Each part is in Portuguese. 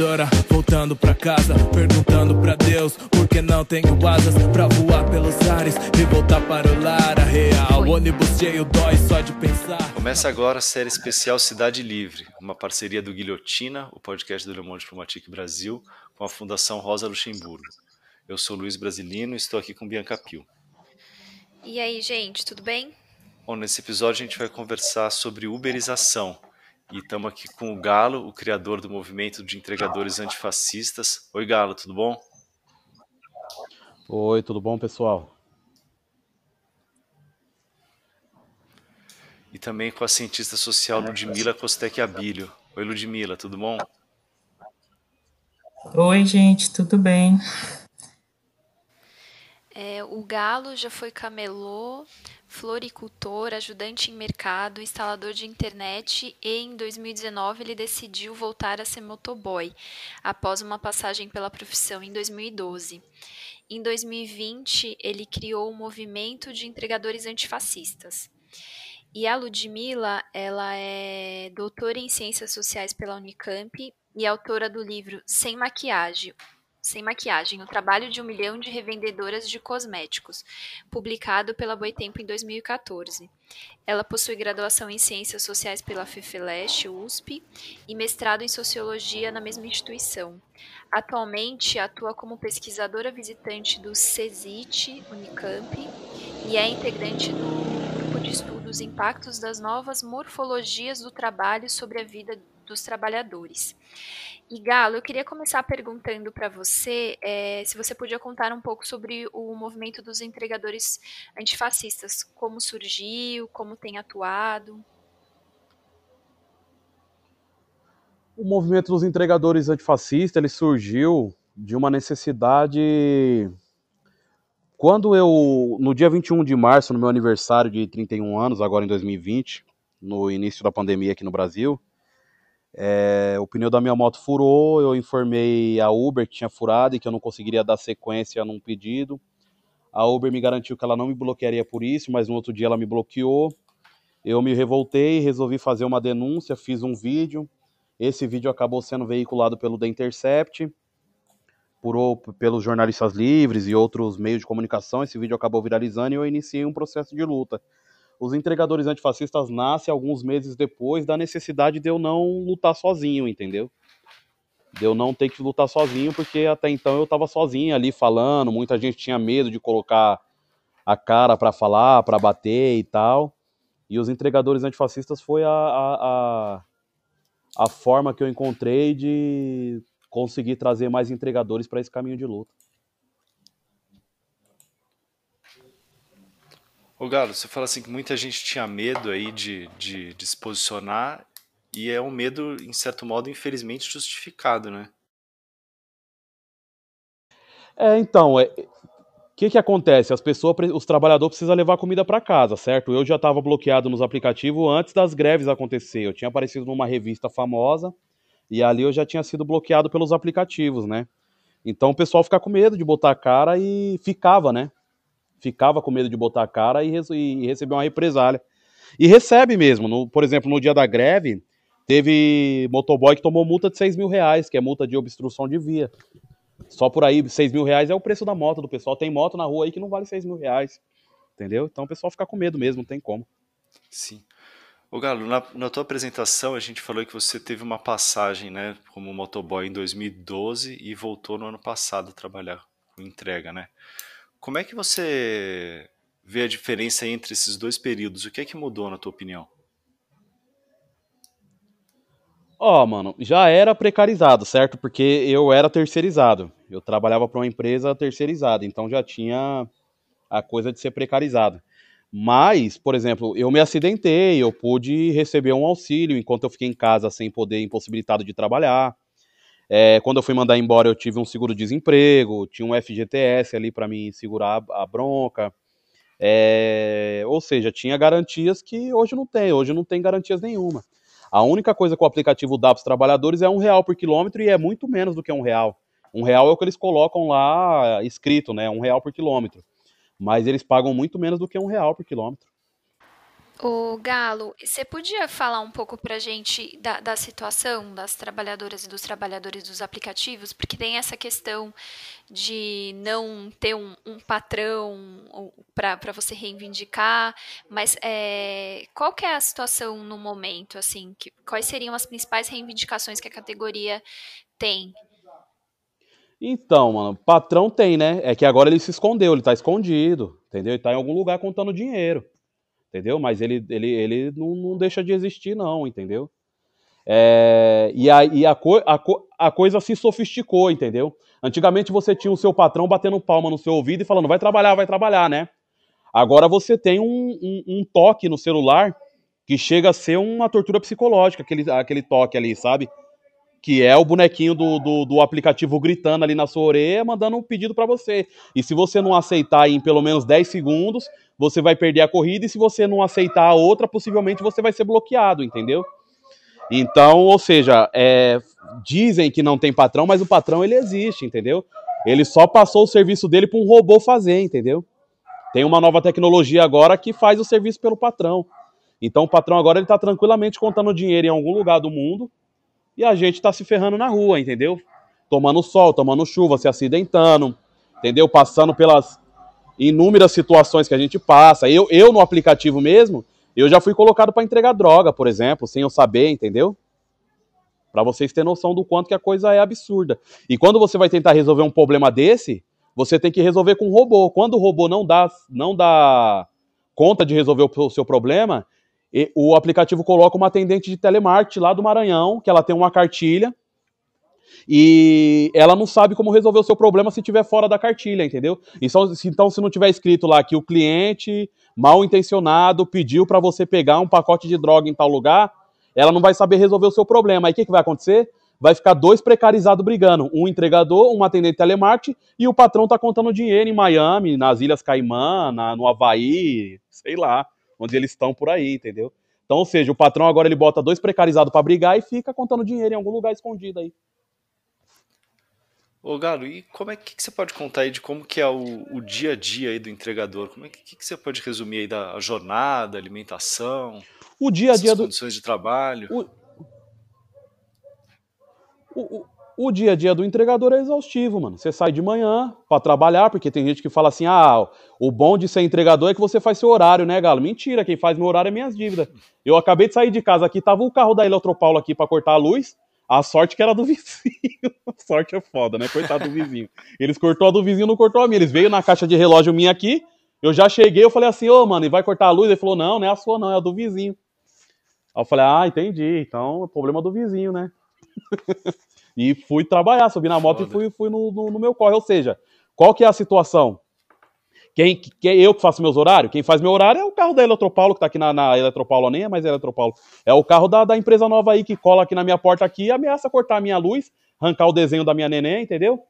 voadora, voltando pra casa, perguntando pra Deus por que não tenho asas pra voar pelos ares e voltar para o lar. A real, ônibus cheio dói só de pensar. Começa agora a série especial Cidade Livre, uma parceria do Guilhotina, o podcast do Le Monde Diplomatique Brasil, com a Fundação Rosa Luxemburgo. Eu sou Luiz Brasilino e estou aqui com Bianca Pio. E aí, gente, tudo bem? Bom, nesse episódio a gente vai conversar sobre uberização. E estamos aqui com o Galo, o criador do movimento de entregadores antifascistas. Oi, Galo, tudo bom? Oi, tudo bom, pessoal? E também com a cientista social Ludmila Kostek Abílio. Oi, Ludmila, tudo bom? Oi, gente, tudo bem? É, o Galo já foi camelô, floricultor, ajudante em mercado, instalador de internet e em 2019 ele decidiu voltar a ser motoboy, após uma passagem pela profissão em 2012. Em 2020, ele criou o movimento de entregadores antifascistas. E a Ludmilla, ela é doutora em Ciências Sociais pela Unicamp e autora do livro Sem Maquiagem, sem Maquiagem, o trabalho de um milhão de revendedoras de cosméticos, publicado pela Boitempo em 2014. Ela possui graduação em Ciências Sociais pela FEFELESH, USP, e mestrado em Sociologia na mesma instituição. Atualmente atua como pesquisadora visitante do CESIT, Unicamp, e é integrante do grupo de estudos Impactos das Novas Morfologias do Trabalho sobre a Vida dos Trabalhadores. E Galo, eu queria começar perguntando para você é, se você podia contar um pouco sobre o movimento dos entregadores antifascistas, como surgiu, como tem atuado. O movimento dos entregadores antifascistas ele surgiu de uma necessidade. Quando eu, no dia 21 de março, no meu aniversário de 31 anos, agora em 2020, no início da pandemia aqui no Brasil, é, o pneu da minha moto furou, eu informei a Uber que tinha furado e que eu não conseguiria dar sequência num pedido. A Uber me garantiu que ela não me bloquearia por isso, mas no outro dia ela me bloqueou. Eu me revoltei, resolvi fazer uma denúncia, fiz um vídeo. Esse vídeo acabou sendo veiculado pelo The Intercept, por, pelos jornalistas livres e outros meios de comunicação. Esse vídeo acabou viralizando e eu iniciei um processo de luta os entregadores antifascistas nascem alguns meses depois da necessidade de eu não lutar sozinho, entendeu? De eu não ter que lutar sozinho, porque até então eu estava sozinho ali falando, muita gente tinha medo de colocar a cara para falar, para bater e tal. E os entregadores antifascistas foi a, a, a, a forma que eu encontrei de conseguir trazer mais entregadores para esse caminho de luta. Ô Galo, você fala assim que muita gente tinha medo aí de, de, de se posicionar e é um medo, em certo modo, infelizmente justificado, né? É, então, é, o que que acontece? As pessoas, os trabalhadores precisam levar comida para casa, certo? Eu já estava bloqueado nos aplicativos antes das greves acontecer. Eu tinha aparecido numa revista famosa e ali eu já tinha sido bloqueado pelos aplicativos, né? Então o pessoal fica com medo de botar a cara e ficava, né? Ficava com medo de botar a cara e, e receber uma represália. E recebe mesmo. No, por exemplo, no dia da greve, teve motoboy que tomou multa de 6 mil reais, que é multa de obstrução de via. Só por aí, 6 mil reais é o preço da moto do pessoal. Tem moto na rua aí que não vale 6 mil reais. Entendeu? Então o pessoal fica com medo mesmo, não tem como. Sim. Ô Galo, na, na tua apresentação a gente falou que você teve uma passagem, né, como motoboy em 2012 e voltou no ano passado a trabalhar com entrega, né? Como é que você vê a diferença entre esses dois períodos? O que é que mudou, na tua opinião? Ó, oh, mano, já era precarizado, certo? Porque eu era terceirizado. Eu trabalhava para uma empresa terceirizada, então já tinha a coisa de ser precarizado. Mas, por exemplo, eu me acidentei, eu pude receber um auxílio enquanto eu fiquei em casa sem poder, impossibilitado de trabalhar. É, quando eu fui mandar embora, eu tive um seguro-desemprego, tinha um FGTS ali para me segurar a bronca. É, ou seja, tinha garantias que hoje não tem, hoje não tem garantias nenhuma. A única coisa que o aplicativo dá para os trabalhadores é um real por quilômetro e é muito menos do que um real. Um real é o que eles colocam lá escrito, né? Um real por quilômetro. Mas eles pagam muito menos do que um real por quilômetro. O Galo, você podia falar um pouco para a gente da, da, situação das trabalhadoras e dos trabalhadores dos aplicativos? Porque tem essa questão de não ter um, um patrão para você reivindicar, mas é, qual que é a situação no momento? Assim, que, quais seriam as principais reivindicações que a categoria tem? Então, mano, patrão tem, né? É que agora ele se escondeu, ele tá escondido, entendeu? Ele tá em algum lugar contando dinheiro entendeu? Mas ele, ele, ele não, não deixa de existir, não, entendeu? É, e a, e a, co, a, a, coisa se sofisticou, entendeu? Antigamente você tinha o seu patrão batendo palma no seu ouvido e falando, vai trabalhar, vai trabalhar, né? Agora você tem um, um, um toque no celular que chega a ser uma tortura psicológica, aquele, aquele toque ali, sabe? Que é o bonequinho do, do, do aplicativo gritando ali na sua orelha, mandando um pedido para você. E se você não aceitar em pelo menos 10 segundos, você vai perder a corrida e se você não aceitar a outra, possivelmente você vai ser bloqueado, entendeu? Então, ou seja, é, dizem que não tem patrão, mas o patrão ele existe, entendeu? Ele só passou o serviço dele para um robô fazer, entendeu? Tem uma nova tecnologia agora que faz o serviço pelo patrão. Então o patrão agora ele está tranquilamente contando dinheiro em algum lugar do mundo e a gente está se ferrando na rua, entendeu? Tomando sol, tomando chuva, se acidentando, entendeu? Passando pelas inúmeras situações que a gente passa. Eu, eu no aplicativo mesmo, eu já fui colocado para entregar droga, por exemplo, sem eu saber, entendeu? Para vocês terem noção do quanto que a coisa é absurda. E quando você vai tentar resolver um problema desse, você tem que resolver com o robô. Quando o robô não dá, não dá conta de resolver o seu problema, o aplicativo coloca uma atendente de telemarketing lá do Maranhão, que ela tem uma cartilha, e ela não sabe como resolver o seu problema se estiver fora da cartilha, entendeu? Então, se, então, se não tiver escrito lá que o cliente mal intencionado pediu para você pegar um pacote de droga em tal lugar, ela não vai saber resolver o seu problema. Aí o que, que vai acontecer? Vai ficar dois precarizados brigando, um entregador, um atendente telemarketing, e o patrão tá contando dinheiro em Miami, nas Ilhas Caimã, na, no Havaí, sei lá, onde eles estão por aí, entendeu? Então, ou seja, o patrão agora ele bota dois precarizados para brigar e fica contando dinheiro em algum lugar escondido aí. Ô Galo, e como é que, que, você pode contar aí de como que é o, o dia a dia aí do entregador? Como é que, que, você pode resumir aí da jornada, alimentação, o dia a dia do condições de trabalho? O, o, o, dia a dia do entregador é exaustivo, mano. Você sai de manhã para trabalhar, porque tem gente que fala assim: "Ah, o bom de ser entregador é que você faz seu horário, né, Galo?" Mentira, quem faz meu horário é minhas dívidas. Eu acabei de sair de casa aqui, tava o carro da Eletropaulo aqui para cortar a luz. A sorte que era do vizinho. A sorte é foda, né? Coitado do vizinho. Eles cortou a do vizinho, não cortou a minha. Eles veio na caixa de relógio minha aqui. Eu já cheguei, eu falei assim, ô, oh, mano, e vai cortar a luz? Ele falou, não, não é a sua, não, é a do vizinho. Aí eu falei, ah, entendi. Então, é problema do vizinho, né? e fui trabalhar, subi na moto foda. e fui, fui no, no, no meu corre. Ou seja, qual que é a situação? Quem, quem eu que faço meus horários? Quem faz meu horário é o carro da Eletropaulo, que tá aqui na, na Eletropaulo, nem é mais Eletropaulo. É o carro da, da empresa nova aí que cola aqui na minha porta aqui e ameaça cortar a minha luz, arrancar o desenho da minha neném, entendeu?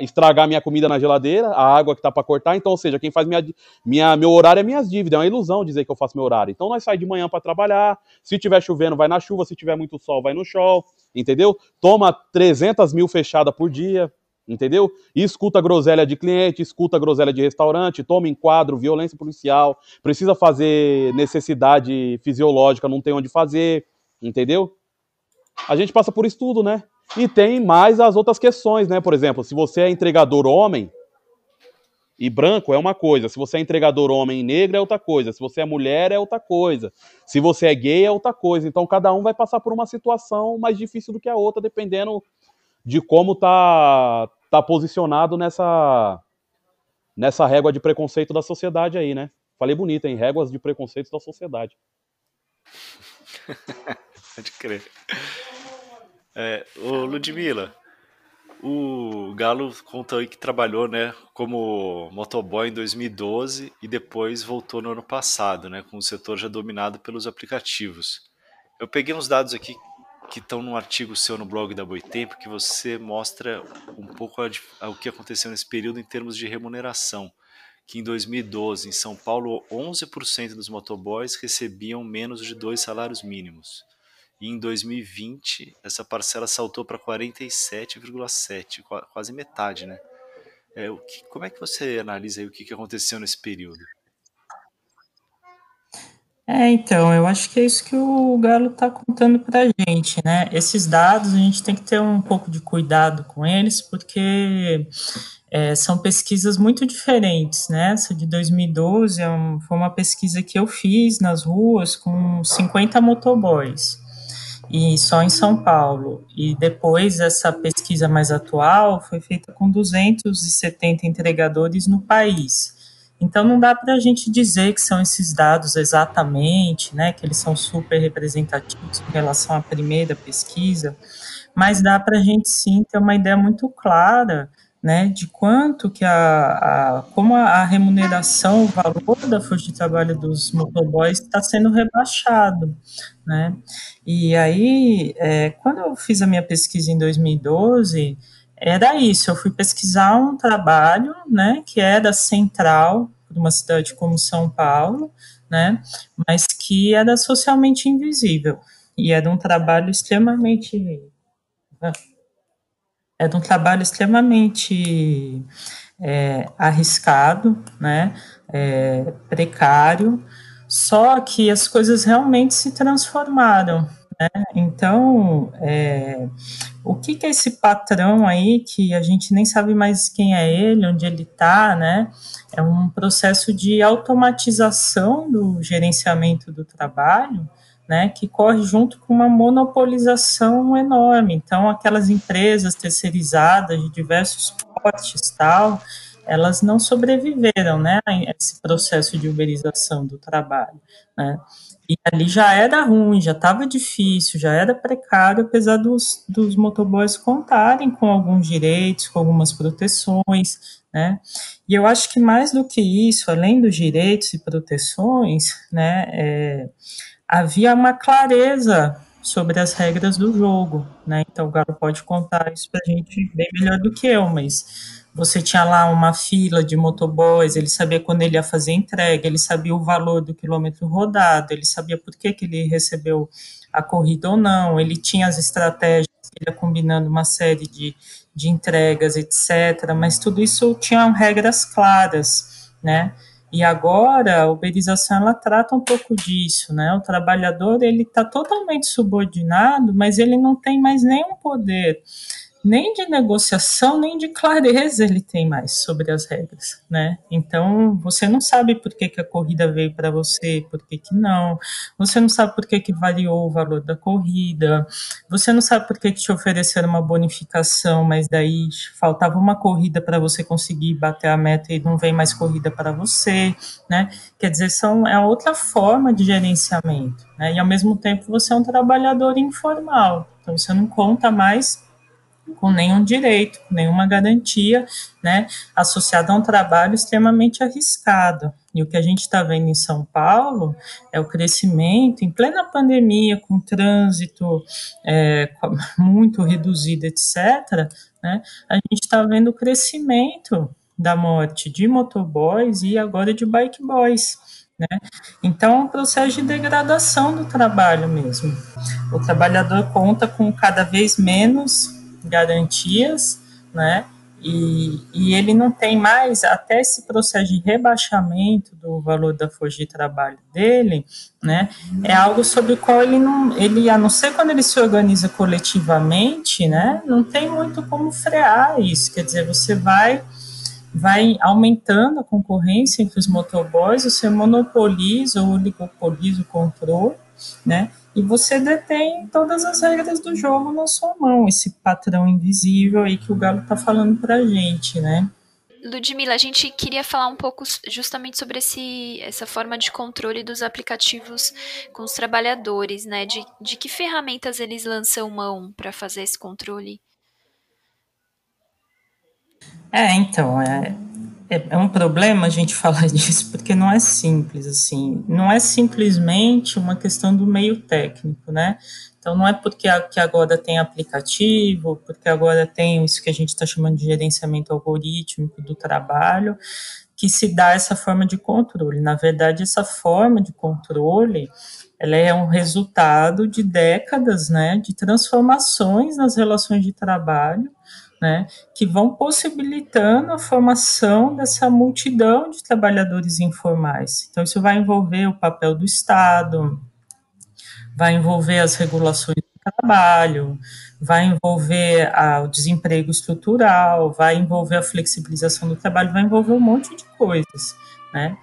Estragar minha comida na geladeira, a água que tá para cortar. Então, ou seja, quem faz minha, minha, meu horário é minhas dívidas. É uma ilusão dizer que eu faço meu horário. Então, nós saímos de manhã para trabalhar. Se tiver chovendo, vai na chuva. Se tiver muito sol, vai no sol. Entendeu? Toma 300 mil fechada por dia entendeu? E escuta groselha de cliente, escuta groselha de restaurante, toma enquadro, violência policial, precisa fazer necessidade fisiológica, não tem onde fazer, entendeu? A gente passa por isso tudo, né? E tem mais as outras questões, né? Por exemplo, se você é entregador homem e branco é uma coisa, se você é entregador homem e negro é outra coisa, se você é mulher é outra coisa, se você é gay é outra coisa. Então cada um vai passar por uma situação mais difícil do que a outra, dependendo de como tá tá posicionado nessa nessa régua de preconceito da sociedade aí, né? Falei bonito, hein? Réguas de preconceito da sociedade. Pode crer. É, ô Ludmilla, o Galo contou aí que trabalhou, né, como motoboy em 2012 e depois voltou no ano passado, né, com o setor já dominado pelos aplicativos. Eu peguei uns dados aqui que estão num artigo seu no blog da Boitempo que você mostra um pouco a, a, o que aconteceu nesse período em termos de remuneração. Que em 2012, em São Paulo, 11% dos motoboys recebiam menos de dois salários mínimos. E em 2020, essa parcela saltou para 47,7%, quase metade, né? É, o que, como é que você analisa o que, que aconteceu nesse período? É, então, eu acho que é isso que o Galo está contando para a gente, né? Esses dados a gente tem que ter um pouco de cuidado com eles, porque é, são pesquisas muito diferentes, né? Essa de 2012 é um, foi uma pesquisa que eu fiz nas ruas com 50 motoboys, e só em São Paulo. E depois, essa pesquisa mais atual foi feita com 270 entregadores no país. Então não dá para a gente dizer que são esses dados exatamente, né, que eles são super representativos em relação à primeira pesquisa, mas dá para a gente sim ter uma ideia muito clara, né, de quanto que a, a como a, remuneração, o valor da força de trabalho dos motoboys está sendo rebaixado, né, e aí, é, quando eu fiz a minha pesquisa em 2012, era isso, eu fui pesquisar um trabalho, né, que era central para uma cidade como São Paulo, né, mas que era socialmente invisível, e era um trabalho extremamente... Ah, era um trabalho extremamente é, arriscado, né, é, precário, só que as coisas realmente se transformaram, né? Então, é, o que, que é esse patrão aí que a gente nem sabe mais quem é ele, onde ele está, né? É um processo de automatização do gerenciamento do trabalho, né, que corre junto com uma monopolização enorme. Então, aquelas empresas terceirizadas de diversos portes tal, elas não sobreviveram, né, a esse processo de uberização do trabalho, né. E ali já era ruim, já estava difícil, já era precário, apesar dos, dos motoboys contarem com alguns direitos, com algumas proteções, né? E eu acho que mais do que isso, além dos direitos e proteções, né, é, havia uma clareza sobre as regras do jogo, né? Então o Galo pode contar isso para a gente bem melhor do que eu, mas você tinha lá uma fila de motoboys, ele sabia quando ele ia fazer entrega, ele sabia o valor do quilômetro rodado, ele sabia por que, que ele recebeu a corrida ou não, ele tinha as estratégias, ele ia combinando uma série de, de entregas, etc. Mas tudo isso tinha regras claras, né? E agora a uberização ela trata um pouco disso, né? O trabalhador ele está totalmente subordinado, mas ele não tem mais nenhum poder nem de negociação, nem de clareza ele tem mais sobre as regras, né? Então, você não sabe por que, que a corrida veio para você, por que, que não, você não sabe por que, que variou o valor da corrida, você não sabe por que, que te ofereceram uma bonificação, mas daí faltava uma corrida para você conseguir bater a meta e não vem mais corrida para você, né? Quer dizer, são, é outra forma de gerenciamento, né? E ao mesmo tempo você é um trabalhador informal, então você não conta mais com nenhum direito, nenhuma garantia, né, associada a um trabalho extremamente arriscado. E o que a gente está vendo em São Paulo é o crescimento, em plena pandemia, com trânsito é, muito reduzido, etc., né, a gente está vendo o crescimento da morte de motoboys e agora de bike boys. Né? Então, é um processo de degradação do trabalho mesmo. O trabalhador conta com cada vez menos garantias, né? E, e, ele não tem mais, até esse processo de rebaixamento do valor da força de trabalho dele, né, é algo sobre o qual ele não, ele, a não ser quando ele se organiza coletivamente, né, não tem muito como frear isso, quer dizer, você vai, vai aumentando a concorrência entre os motoboys, você monopoliza ou oligopoliza o controle, né, e você detém todas as regras do jogo na sua mão, esse patrão invisível aí que o Galo tá falando pra gente, né? Ludmila, a gente queria falar um pouco justamente sobre esse, essa forma de controle dos aplicativos com os trabalhadores, né? De, de que ferramentas eles lançam mão para fazer esse controle? É, então, é, é, é um problema a gente falar disso, porque não é simples, assim, não é simplesmente uma questão do meio técnico, né? Então, não é porque que agora tem aplicativo, porque agora tem isso que a gente está chamando de gerenciamento algorítmico do trabalho, que se dá essa forma de controle. Na verdade, essa forma de controle, ela é um resultado de décadas, né, de transformações nas relações de trabalho, né, que vão possibilitando a formação dessa multidão de trabalhadores informais. Então, isso vai envolver o papel do Estado, vai envolver as regulações do trabalho, vai envolver a, o desemprego estrutural, vai envolver a flexibilização do trabalho, vai envolver um monte de coisas, né?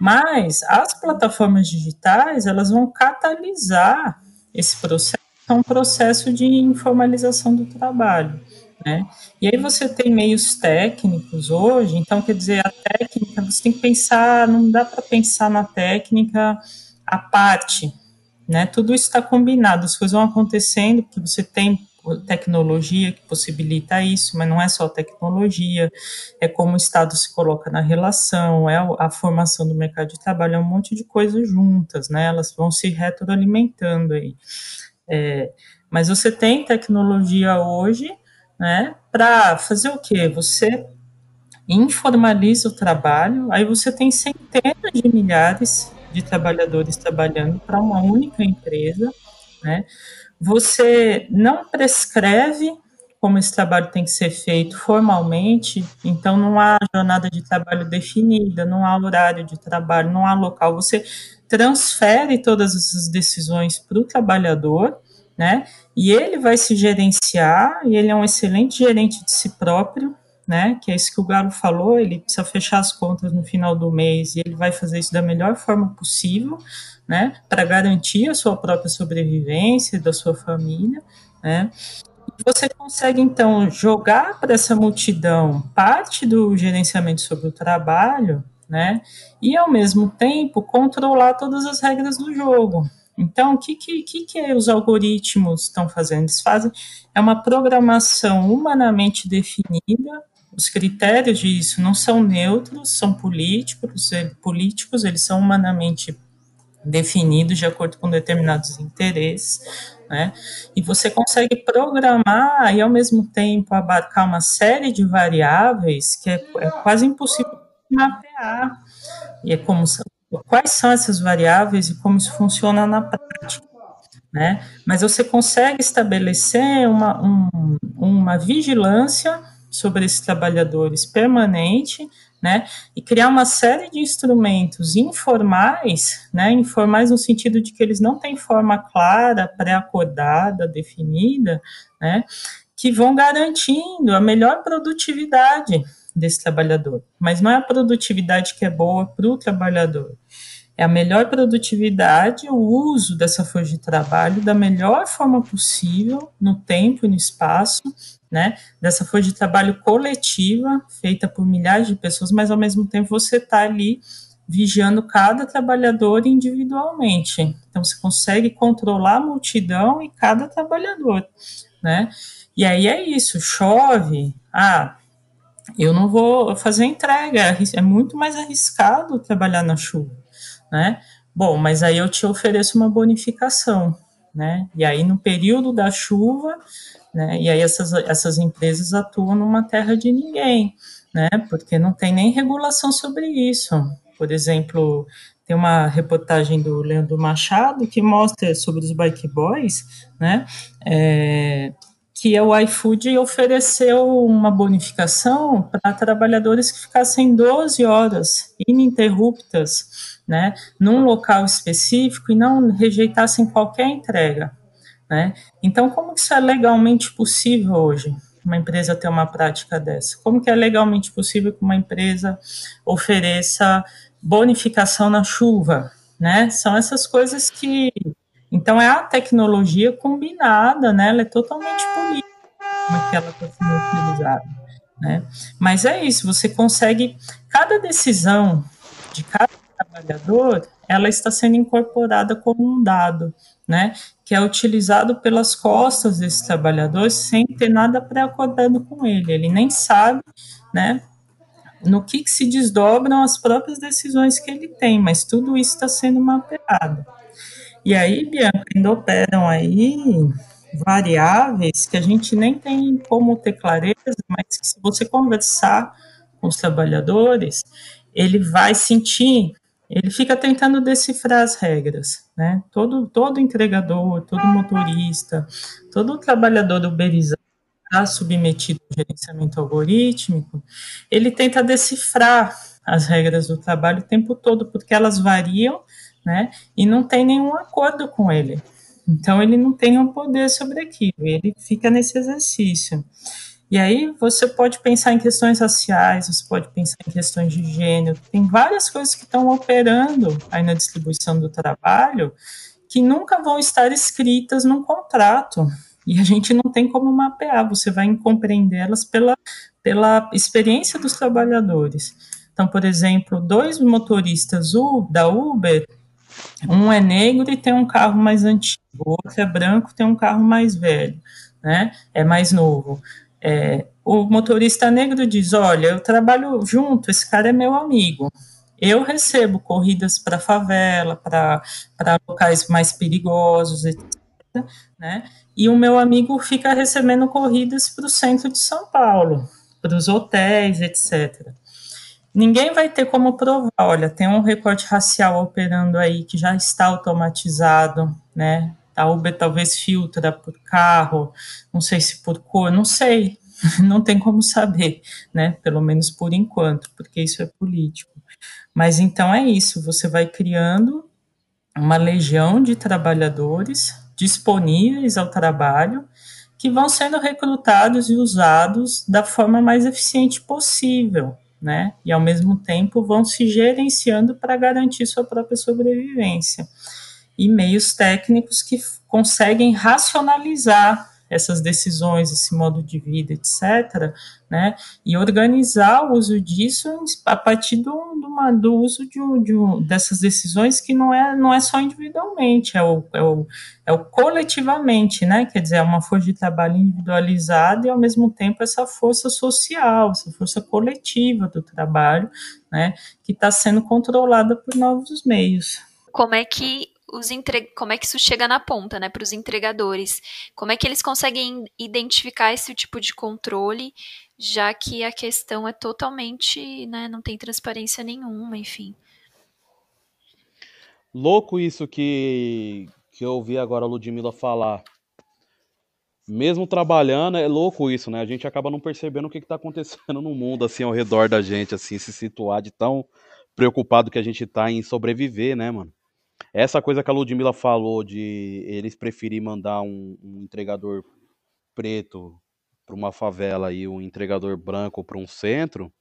Mas as plataformas digitais, elas vão catalisar esse processo, é um processo de informalização do trabalho. Né? E aí você tem meios técnicos hoje, então quer dizer, a técnica, você tem que pensar, não dá para pensar na técnica a parte, né? Tudo isso está combinado, as coisas vão acontecendo, porque você tem tecnologia que possibilita isso, mas não é só tecnologia, é como o Estado se coloca na relação, é a formação do mercado de trabalho, é um monte de coisas juntas, né? Elas vão se retroalimentando aí. É, mas você tem tecnologia hoje né? Para fazer o quê? Você informaliza o trabalho, aí você tem centenas de milhares de trabalhadores trabalhando para uma única empresa, né? Você não prescreve como esse trabalho tem que ser feito formalmente, então não há jornada de trabalho definida, não há horário de trabalho, não há local. Você transfere todas essas decisões para o trabalhador, né? E ele vai se gerenciar, e ele é um excelente gerente de si próprio, né? Que é isso que o Galo falou, ele precisa fechar as contas no final do mês e ele vai fazer isso da melhor forma possível, né? Para garantir a sua própria sobrevivência da sua família, né? Você consegue então jogar para essa multidão parte do gerenciamento sobre o trabalho, né? E ao mesmo tempo controlar todas as regras do jogo, então, o que, que, que, que os algoritmos estão fazendo? Eles fazem é uma programação humanamente definida. Os critérios disso não são neutros, são políticos, políticos, eles são humanamente definidos de acordo com determinados interesses, né? E você consegue programar e ao mesmo tempo abarcar uma série de variáveis que é, é quase impossível mapear. E é como quais são essas variáveis e como isso funciona na prática. Né? Mas você consegue estabelecer uma, um, uma vigilância sobre esses trabalhadores permanente, né? E criar uma série de instrumentos informais, né? Informais no sentido de que eles não têm forma clara, pré-acordada, definida, né? Que vão garantindo a melhor produtividade desse trabalhador. Mas não é a produtividade que é boa para o trabalhador, é a melhor produtividade, o uso dessa força de trabalho da melhor forma possível, no tempo e no espaço, né? Dessa força de trabalho coletiva, feita por milhares de pessoas, mas ao mesmo tempo você está ali vigiando cada trabalhador individualmente. Então você consegue controlar a multidão e cada trabalhador, né? E aí é isso, chove, ah, eu não vou fazer entrega, é muito mais arriscado trabalhar na chuva né? Bom, mas aí eu te ofereço uma bonificação, né? E aí no período da chuva, né? E aí essas, essas empresas atuam numa terra de ninguém, né? Porque não tem nem regulação sobre isso. Por exemplo, tem uma reportagem do Leandro Machado que mostra sobre os bike boys, né? É, que o iFood ofereceu uma bonificação para trabalhadores que ficassem 12 horas ininterruptas né, num local específico e não rejeitassem qualquer entrega. Né? Então, como isso é legalmente possível hoje? Uma empresa ter uma prática dessa? Como que é legalmente possível que uma empresa ofereça bonificação na chuva? Né? São essas coisas que. Então, é a tecnologia combinada, né? ela é totalmente política, como que ela está sendo utilizada. Né? Mas é isso, você consegue. Cada decisão de cada trabalhador, ela está sendo incorporada como um dado, né, que é utilizado pelas costas desse trabalhador sem ter nada pré-acordado com ele. Ele nem sabe, né, no que, que se desdobram as próprias decisões que ele tem, mas tudo isso está sendo mapeado. E aí, Bianca, ainda operam aí variáveis que a gente nem tem como ter clareza, mas que se você conversar com os trabalhadores, ele vai sentir ele fica tentando decifrar as regras, né? Todo, todo entregador, todo motorista, todo trabalhador uberizado está submetido ao gerenciamento algorítmico, ele tenta decifrar as regras do trabalho o tempo todo, porque elas variam, né? E não tem nenhum acordo com ele. Então ele não tem um poder sobre aquilo, ele fica nesse exercício. E aí você pode pensar em questões raciais, você pode pensar em questões de gênero, tem várias coisas que estão operando aí na distribuição do trabalho que nunca vão estar escritas num contrato. E a gente não tem como mapear, você vai compreendê-las pela, pela experiência dos trabalhadores. Então, por exemplo, dois motoristas da Uber, um é negro e tem um carro mais antigo, o outro é branco tem um carro mais velho, né? É mais novo. É, o motorista negro diz: Olha, eu trabalho junto, esse cara é meu amigo. Eu recebo corridas para favela, para locais mais perigosos, etc. Né? E o meu amigo fica recebendo corridas para o centro de São Paulo, para os hotéis, etc. Ninguém vai ter como provar, olha, tem um recorte racial operando aí que já está automatizado, né? A Uber talvez filtra por carro, não sei se por cor, não sei, não tem como saber, né? Pelo menos por enquanto, porque isso é político. Mas então é isso, você vai criando uma legião de trabalhadores disponíveis ao trabalho que vão sendo recrutados e usados da forma mais eficiente possível, né? E ao mesmo tempo vão se gerenciando para garantir sua própria sobrevivência. E meios técnicos que conseguem racionalizar essas decisões, esse modo de vida, etc., né, e organizar o uso disso a partir do, do, do uso de, de, dessas decisões que não é, não é só individualmente, é o, é, o, é o coletivamente, né, quer dizer, é uma força de trabalho individualizada e, ao mesmo tempo, essa força social, essa força coletiva do trabalho, né, que está sendo controlada por novos meios. Como é que os entre... como é que isso chega na ponta, né, para os entregadores? Como é que eles conseguem identificar esse tipo de controle, já que a questão é totalmente, né, não tem transparência nenhuma, enfim. Louco isso que que eu ouvi agora a Ludmilla falar. Mesmo trabalhando, é louco isso, né? A gente acaba não percebendo o que está acontecendo no mundo, assim, ao redor da gente, assim, se situar de tão preocupado que a gente tá em sobreviver, né, mano? Essa coisa que a Ludmilla falou de eles preferir mandar um, um entregador preto para uma favela e um entregador branco para um centro,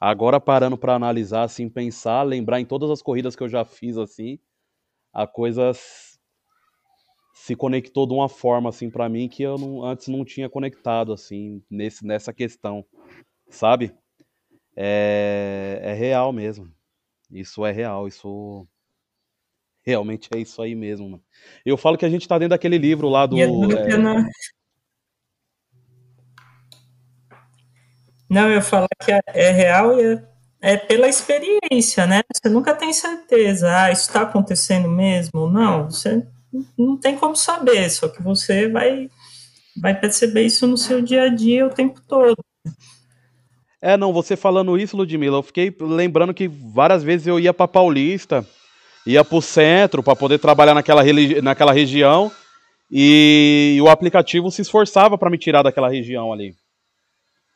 agora parando para analisar, assim, pensar, lembrar em todas as corridas que eu já fiz, assim, a coisa se conectou de uma forma, assim, para mim que eu não, antes não tinha conectado, assim, nesse, nessa questão, sabe? É, é real mesmo. Isso é real, isso Realmente é isso aí mesmo, mano. Eu falo que a gente tá dentro daquele livro lá do. É... Não... não, eu falo que é, é real e é, é, pela experiência, né? Você nunca tem certeza, ah, isso está acontecendo mesmo? Não, você não tem como saber, só que você vai, vai perceber isso no seu dia a dia o tempo todo. É, não, você falando isso, Ludmilla, eu fiquei lembrando que várias vezes eu ia para Paulista ia para o centro para poder trabalhar naquela, naquela região e, o aplicativo se esforçava para me tirar daquela região ali.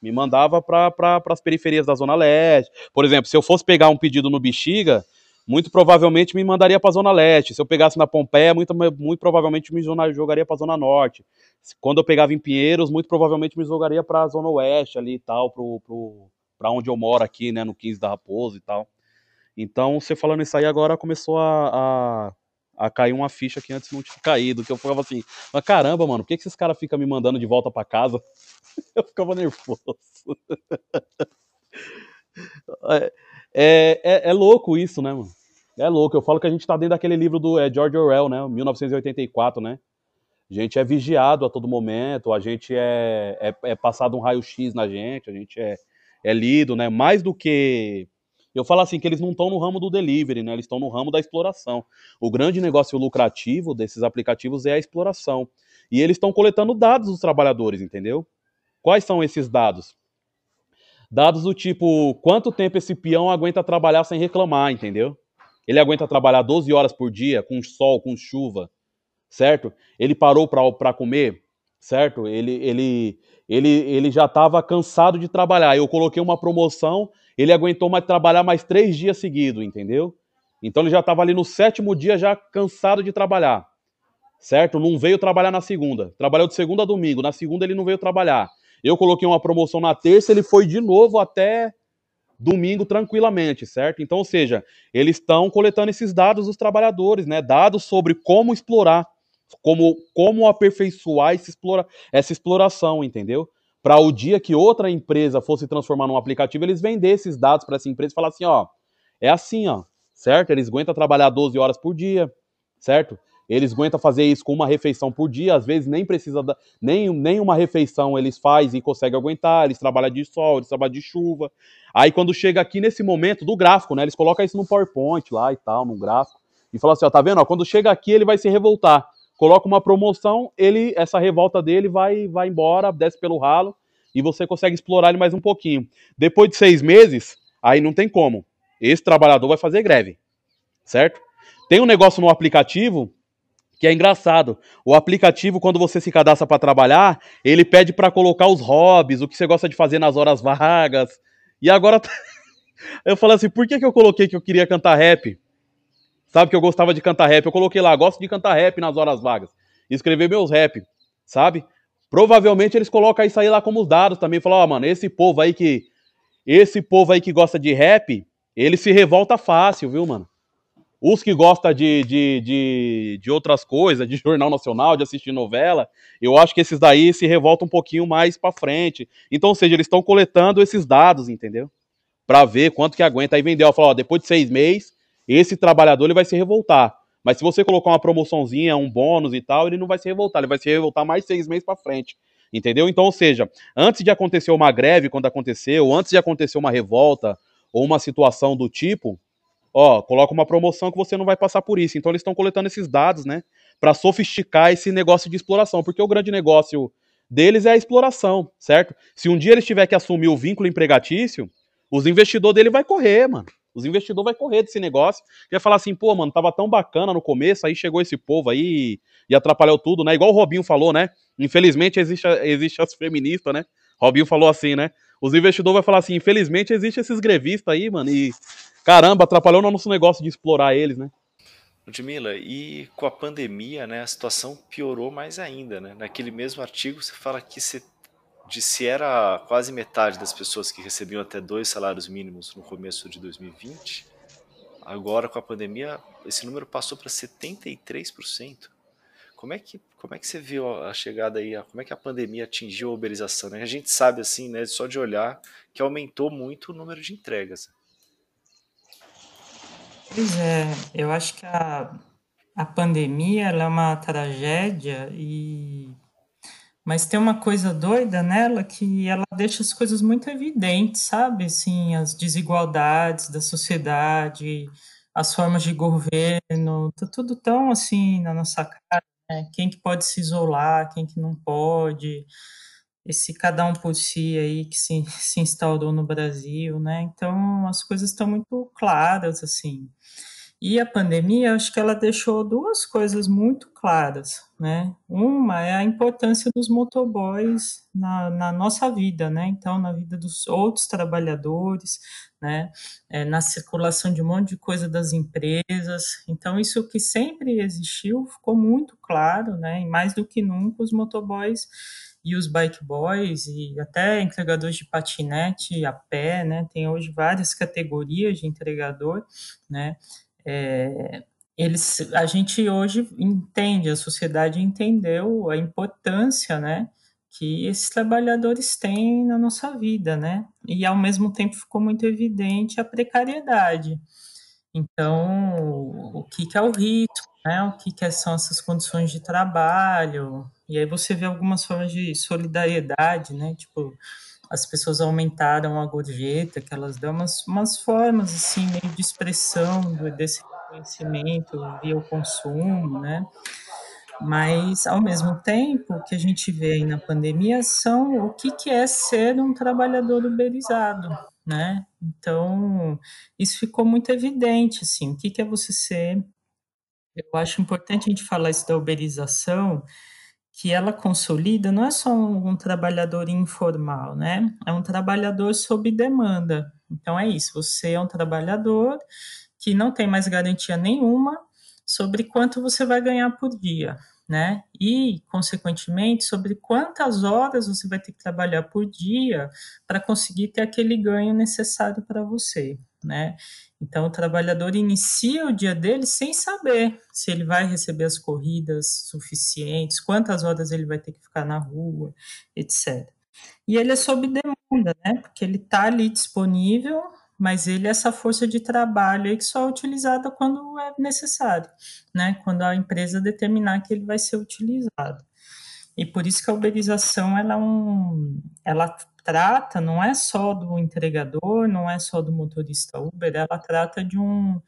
Me mandava para pra, as periferias da Zona Leste. Por exemplo, se eu fosse pegar um pedido no Bexiga, muito provavelmente me mandaria para a Zona Leste. Se eu pegasse na Pompeia, muito, muito provavelmente me jogaria para a Zona Norte. Quando eu pegava em Pinheiros, muito provavelmente me jogaria para a Zona Oeste ali e tal, para onde eu moro aqui, né, no 15 da Raposa e tal. Então, você falando isso aí agora começou a, a, a, cair uma ficha que antes não tinha caído, que eu ficava assim, mas caramba, mano, por que, que esses caras ficam me mandando de volta para casa? Eu ficava nervoso. É, é, é, louco isso, né, mano? É louco. Eu falo que a gente tá dentro daquele livro do é, George Orwell, né? 1984, né? A gente é vigiado a todo momento, a gente é, é, é passado um raio-x na gente, a gente é, é lido, né? Mais do que eu falo assim que eles não estão no ramo do delivery, né? Eles estão no ramo da exploração. O grande negócio lucrativo desses aplicativos é a exploração. E eles estão coletando dados dos trabalhadores, entendeu? Quais são esses dados? Dados do tipo, quanto tempo esse peão aguenta trabalhar sem reclamar, entendeu? Ele aguenta trabalhar 12 horas por dia, com sol, com chuva, certo? Ele parou para comer certo? Ele, ele, ele, ele já estava cansado de trabalhar. Eu coloquei uma promoção, ele aguentou mais trabalhar mais três dias seguidos, entendeu? Então ele já estava ali no sétimo dia já cansado de trabalhar, certo? Não veio trabalhar na segunda. Trabalhou de segunda a domingo. Na segunda ele não veio trabalhar. Eu coloquei uma promoção na terça, ele foi de novo até domingo tranquilamente, certo? Então, ou seja, eles estão coletando esses dados dos trabalhadores, né? Dados sobre como explorar, como, como aperfeiçoar explora, essa exploração, entendeu? Para o dia que outra empresa fosse transformar num aplicativo, eles vender esses dados para essa empresa e falar assim, ó, é assim, ó, certo? Eles aguentam trabalhar 12 horas por dia, certo? Eles aguentam fazer isso com uma refeição por dia, às vezes nem precisa da, nem, nem uma refeição eles fazem e conseguem aguentar, eles trabalham de sol, eles trabalham de chuva. Aí quando chega aqui nesse momento do gráfico, né, eles colocam isso no PowerPoint lá e tal, no gráfico, e falam assim, ó, tá vendo? Ó, quando chega aqui ele vai se revoltar. Coloca uma promoção, ele essa revolta dele vai vai embora, desce pelo ralo e você consegue explorar ele mais um pouquinho. Depois de seis meses, aí não tem como. Esse trabalhador vai fazer greve, certo? Tem um negócio no aplicativo que é engraçado. O aplicativo, quando você se cadastra para trabalhar, ele pede para colocar os hobbies, o que você gosta de fazer nas horas vagas. E agora eu falo assim, por que, que eu coloquei que eu queria cantar rap? Sabe que eu gostava de cantar rap? Eu coloquei lá, gosto de cantar rap nas horas vagas. Escrever meus rap, sabe? Provavelmente eles colocam isso aí lá como os dados também. Falam, ó, oh, mano, esse povo aí que. Esse povo aí que gosta de rap, ele se revolta fácil, viu, mano? Os que gostam de, de, de, de, outras coisas, de jornal nacional, de assistir novela, eu acho que esses daí se revoltam um pouquinho mais para frente. Então, ou seja, eles estão coletando esses dados, entendeu? Para ver quanto que aguenta. Aí vendeu, falou, ó, depois de seis meses, esse trabalhador ele vai se revoltar. Mas se você colocar uma promoçãozinha, um bônus e tal, ele não vai se revoltar, ele vai se revoltar mais seis meses para frente. Entendeu? Então, ou seja, antes de acontecer uma greve, quando aconteceu, antes de acontecer uma revolta ou uma situação do tipo, ó, coloca uma promoção que você não vai passar por isso. Então eles estão coletando esses dados, né, para sofisticar esse negócio de exploração, porque o grande negócio deles é a exploração, certo? Se um dia eles tiver que assumir o vínculo empregatício, os investidores dele vai correr, mano. Os investidores vai correr desse negócio e vai falar assim, pô, mano, tava tão bacana no começo, aí chegou esse povo aí e atrapalhou tudo, né? Igual o Robinho falou, né? Infelizmente existe, existe as feministas, né? Robinho falou assim, né? Os investidores vão falar assim, infelizmente existe esses grevistas aí, mano, e caramba, atrapalhou no nosso negócio de explorar eles, né? Ludmila, e com a pandemia, né, a situação piorou mais ainda, né? Naquele mesmo artigo você fala que de se era quase metade das pessoas que recebiam até dois salários mínimos no começo de 2020, agora com a pandemia esse número passou para 73%. Como é que como é que você viu a chegada aí, como é que a pandemia atingiu a uberização? Né? A gente sabe assim, né, só de olhar que aumentou muito o número de entregas. Pois é, eu acho que a, a pandemia é uma tragédia e mas tem uma coisa doida nela que ela deixa as coisas muito evidentes, sabe? Assim, as desigualdades da sociedade, as formas de governo, tá tudo tão assim na nossa cara, né? Quem que pode se isolar, quem que não pode esse cada um por si aí que se, se instaurou no Brasil, né? Então as coisas estão muito claras assim. E a pandemia, acho que ela deixou duas coisas muito claras, né? Uma é a importância dos motoboys na, na nossa vida, né? Então, na vida dos outros trabalhadores, né? É, na circulação de um monte de coisa das empresas. Então, isso que sempre existiu ficou muito claro, né? E mais do que nunca, os motoboys e os bike boys e até entregadores de patinete a pé, né? Tem hoje várias categorias de entregador, né? É, eles, a gente hoje entende, a sociedade entendeu a importância, né? Que esses trabalhadores têm na nossa vida, né? E ao mesmo tempo ficou muito evidente a precariedade. Então, o que, que é o risco, né? O que, que são essas condições de trabalho, e aí você vê algumas formas de solidariedade, né? Tipo, as pessoas aumentaram a gorjeta, que elas dão umas, umas formas, assim, meio de expressão desse reconhecimento via o consumo, né? Mas, ao mesmo tempo, o que a gente vê aí na pandemia são o que, que é ser um trabalhador uberizado, né? Então, isso ficou muito evidente, assim, o que, que é você ser... Eu acho importante a gente falar isso da uberização, que ela consolida não é só um, um, trabalhador informal, né? É um trabalhador sob demanda. Então é isso, você é um trabalhador que não tem mais garantia nenhuma sobre quanto você vai ganhar por dia, né? E, consequentemente, sobre quantas horas você vai ter que trabalhar por dia para conseguir ter aquele ganho necessário para você, né? Então, o trabalhador inicia o dia dele sem saber se ele vai receber as corridas suficientes, quantas horas ele vai ter que ficar na rua, etc. E ele é sob demanda, né? Porque ele está ali disponível, mas ele é essa força de trabalho que só é utilizada quando é necessário, né? Quando a empresa determinar que ele vai ser utilizado. E por isso que a uberização ela, é um, ela trata não é só do entregador, não é só do motorista Uber, ela trata de um,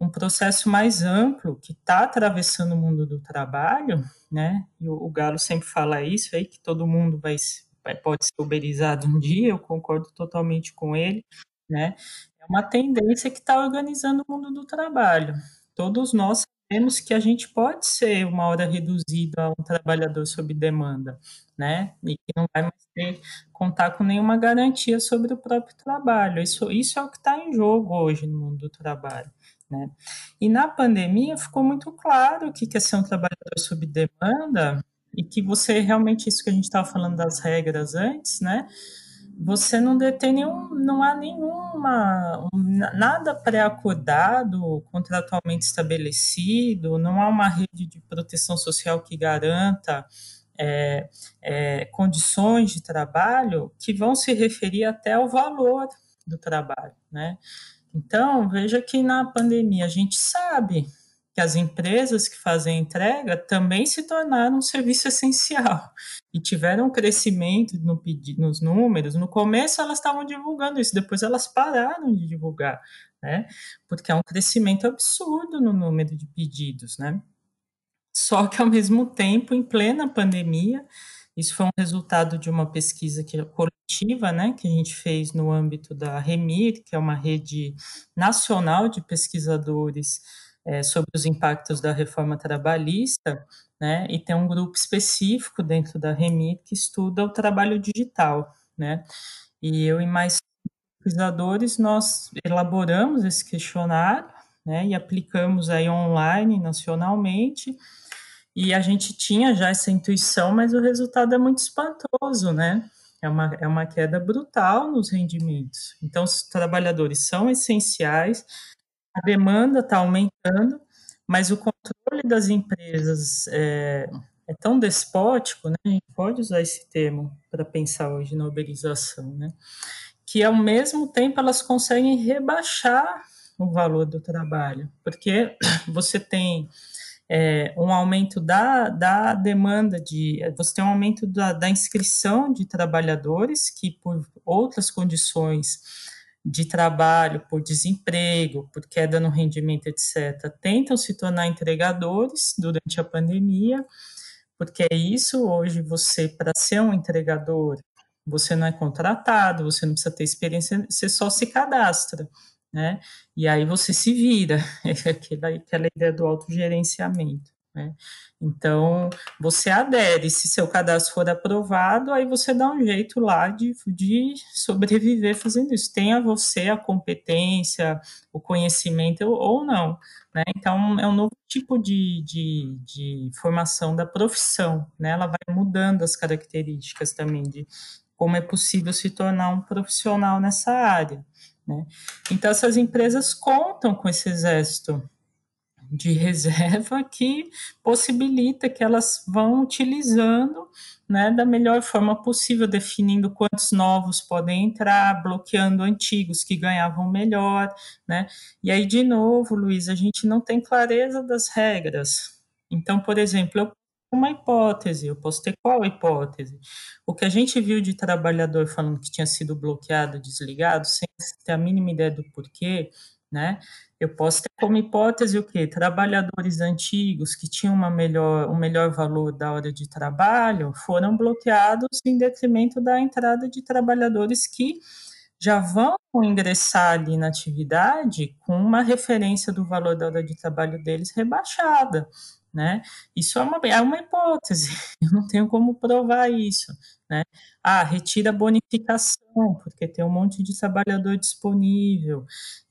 um processo mais amplo que está atravessando o mundo do trabalho, né? E o, o, Galo sempre fala isso aí, que todo mundo vai, vai pode ser uberizado um dia, eu concordo totalmente com ele, né? É uma tendência que está organizando o mundo do trabalho. Todos nós sabemos que a gente pode ser uma hora reduzida a um trabalhador sob demanda, né? E que não vai mais ter, contar com nenhuma garantia sobre o próprio trabalho. Isso, isso é o que está em jogo hoje no mundo do trabalho. Né? E na pandemia ficou muito claro que quer ser um trabalhador sob demanda e que você realmente, isso que a gente estava falando das regras antes, né? Você não detém nenhum, não há nenhuma, nada pré-acordado, contratualmente estabelecido, não há uma rede de proteção social que garanta é, é, condições de trabalho que vão se referir até ao valor do trabalho, né? Então, veja que na pandemia a gente sabe que as empresas que fazem entrega também se tornaram um serviço essencial e tiveram um crescimento no, nos números. No começo elas estavam divulgando isso, depois elas pararam de divulgar, né? Porque é um crescimento absurdo no número de pedidos, né? Só que, ao mesmo tempo, em plena pandemia, isso foi um resultado de uma pesquisa que, coletiva né, que a gente fez no âmbito da REMIR, que é uma rede nacional de pesquisadores é, sobre os impactos da reforma trabalhista, né, e tem um grupo específico dentro da REMIR que estuda o trabalho digital. Né, e eu e mais pesquisadores, nós elaboramos esse questionário né, e aplicamos aí online, nacionalmente, e a gente tinha já essa intuição, mas o resultado é muito espantoso, né? É uma, é uma queda brutal nos rendimentos. Então, os trabalhadores são essenciais, a demanda está aumentando, mas o controle das empresas é, é, tão despótico, né? A gente pode usar esse termo para pensar hoje na uberização, né? Que ao mesmo tempo elas conseguem rebaixar o valor do trabalho, porque você tem é, um aumento da, da demanda de. Você tem um aumento da, da inscrição de trabalhadores que, por outras condições de trabalho, por desemprego, por queda no rendimento, etc., tentam se tornar entregadores durante a pandemia, porque é isso hoje você, para ser um entregador, você não é contratado, você não precisa ter experiência, você só se cadastra né? E aí você se vira, aquela, aquela ideia do autogerenciamento, né? Então, você adere, se seu cadastro for aprovado, aí você dá um jeito lá de, de sobreviver fazendo isso. Tenha você a competência, o conhecimento ou não, né? Então, é um novo tipo de, de, de formação da profissão, né? Ela vai mudando as características também de como é possível se tornar um profissional nessa área. Né? Então, essas empresas contam com esse exército de reserva que possibilita que elas vão utilizando né, da melhor forma possível, definindo quantos novos podem entrar, bloqueando antigos que ganhavam melhor. Né? E aí, de novo, Luiz, a gente não tem clareza das regras. Então, por exemplo, eu uma hipótese, eu posso ter qual hipótese? O que a gente viu de trabalhador falando que tinha sido bloqueado, desligado, sem ter a mínima ideia do porquê, né? Eu posso ter como hipótese o quê? Trabalhadores antigos que tinham uma melhor, um melhor valor da hora de trabalho foram bloqueados em detrimento da entrada de trabalhadores que já vão ingressar ali na atividade com uma referência do valor da hora de trabalho deles rebaixada né? Isso é uma, é uma hipótese, eu não tenho como provar isso, né? Ah, retira a bonificação, porque tem um monte de trabalhador disponível.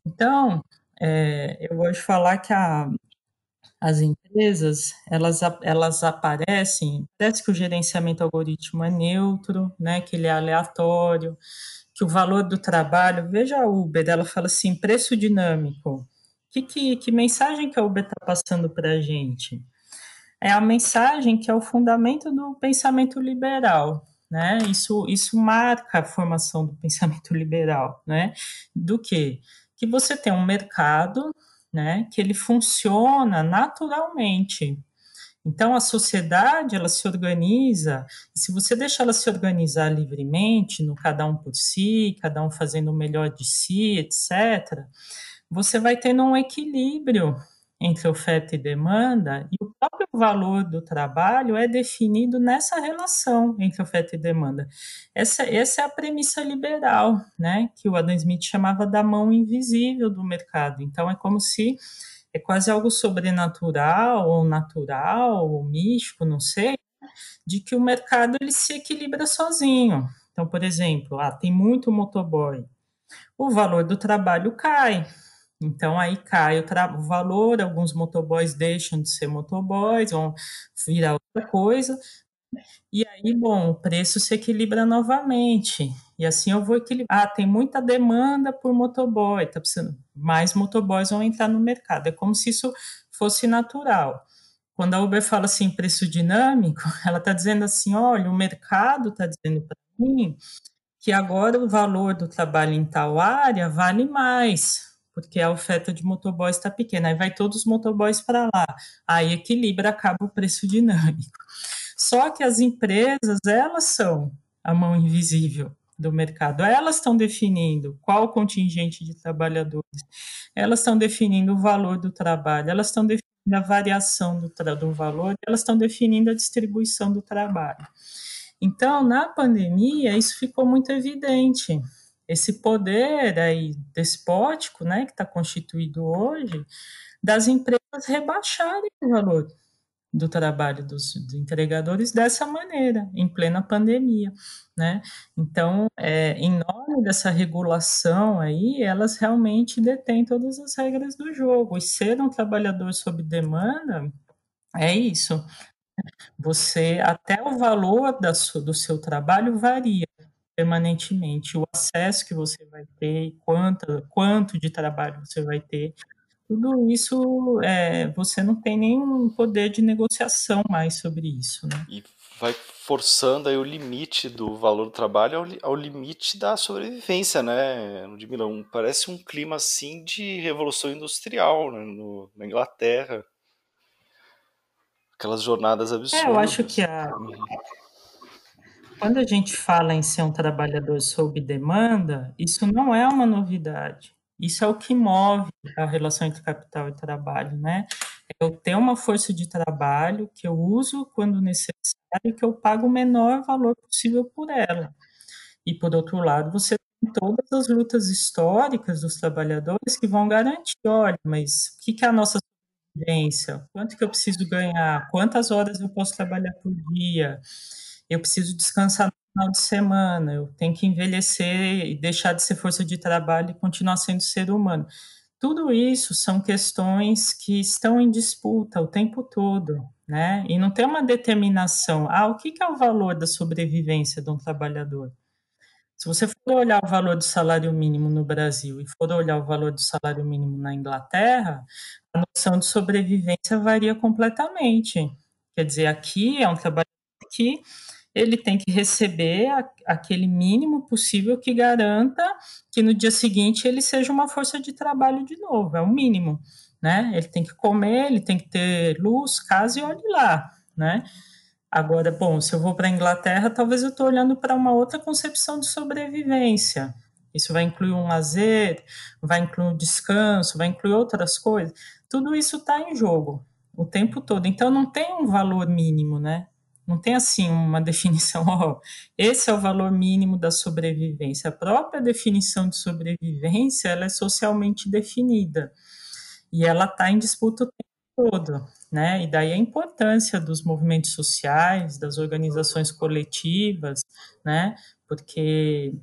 Então, é, eu gosto de falar que a, as empresas, elas, elas aparecem, parece que o gerenciamento algoritmo é neutro, né, que ele é aleatório, que o valor do trabalho, veja a Uber, ela fala assim, preço dinâmico. Que, que, que mensagem que a Uber está passando para a gente? É a mensagem que é o fundamento do pensamento liberal, né? Isso, isso marca a formação do pensamento liberal, né? Do que? Que você tem um mercado, né? Que ele funciona naturalmente, então, a sociedade, ela se organiza, e se você deixar ela se organizar livremente, no cada um por si, cada um fazendo o melhor de si, etc., você vai tendo um equilíbrio entre oferta e demanda, e o próprio valor do trabalho é definido nessa relação entre oferta e demanda. Essa, essa é a premissa liberal, né, que o Adam Smith chamava da mão invisível do mercado. Então, é como se é quase algo sobrenatural ou natural ou místico, não sei, de que o mercado ele se equilibra sozinho. Então, por exemplo, ah, tem muito motoboy, o valor do trabalho cai. Então aí cai o, o, valor, alguns motoboys deixam de ser motoboys, vão virar outra coisa. E aí, bom, o preço se equilibra novamente. E assim eu vou equilibrar. Ah, tem muita demanda por motoboy, tá precisando. Mais motoboys vão entrar no mercado. É como se isso fosse natural. Quando a Uber fala assim, preço dinâmico, ela está dizendo assim: olha, o mercado está dizendo para mim que agora o valor do trabalho em tal área vale mais, porque a oferta de motoboys está pequena. Aí vai todos os motoboys para lá. Aí equilibra, acaba o preço dinâmico. Só que as empresas, elas são a mão invisível do mercado. Elas estão definindo qual o contingente de trabalhadores, elas estão definindo o valor do trabalho, elas estão definindo a variação do, do valor, elas estão definindo a distribuição do trabalho. Então, na pandemia, isso ficou muito evidente. Esse poder aí despótico, né, que está constituído hoje, das empresas rebaixarem o valor do trabalho dos, dos, entregadores dessa maneira, em plena pandemia, né? Então, é, em nome dessa regulação aí, elas realmente detêm todas as regras do jogo. E ser um trabalhador sob demanda é isso. Você, até o valor da, do seu trabalho varia permanentemente. O acesso que você vai ter, quanto, quanto de trabalho você vai ter, tudo isso é, você não tem nenhum poder de negociação mais sobre isso. Né? E vai forçando aí o limite do valor do trabalho ao, ao limite da sobrevivência, né, Ludmila? Um, parece um clima assim de revolução industrial né, no, na Inglaterra. Aquelas jornadas absurdas. É, eu acho que a... Quando a gente fala em ser um trabalhador sob demanda, isso não é uma novidade. Isso é o que move a relação entre capital e trabalho, né? Eu ter uma força de trabalho que eu uso quando necessário e que eu pago o menor valor possível por ela. E, por outro lado, você tem todas as lutas históricas dos trabalhadores que vão garantir, olha, mas o que, que é a nossa sobrevivência? Quanto que eu preciso ganhar? Quantas horas eu posso trabalhar por dia? Eu preciso descansar final de semana, eu tenho que envelhecer e deixar de ser força de trabalho e continuar sendo ser humano. Tudo isso são questões que estão em disputa o tempo todo, né? E não tem uma determinação. Ah, o que é o valor da sobrevivência de um trabalhador? Se você for olhar o valor do salário mínimo no Brasil e for olhar o valor do salário mínimo na Inglaterra, a noção de sobrevivência varia completamente. Quer dizer, aqui é um trabalhador que ele tem que receber a, aquele mínimo possível que garanta que no dia seguinte ele seja uma força de trabalho de novo, é o mínimo, né? Ele tem que comer, ele tem que ter luz, casa e olhe lá, né? Agora, bom, se eu vou para a Inglaterra, talvez eu estou olhando para uma outra concepção de sobrevivência. Isso vai incluir um lazer, vai incluir um descanso, vai incluir outras coisas. Tudo isso está em jogo o tempo todo. Então, não tem um valor mínimo, né? Não tem assim uma definição, ó, esse é o valor mínimo da sobrevivência. A própria definição de sobrevivência ela é socialmente definida e ela está em disputa o tempo todo. né? E daí a importância dos movimentos sociais, das organizações coletivas, né? Porque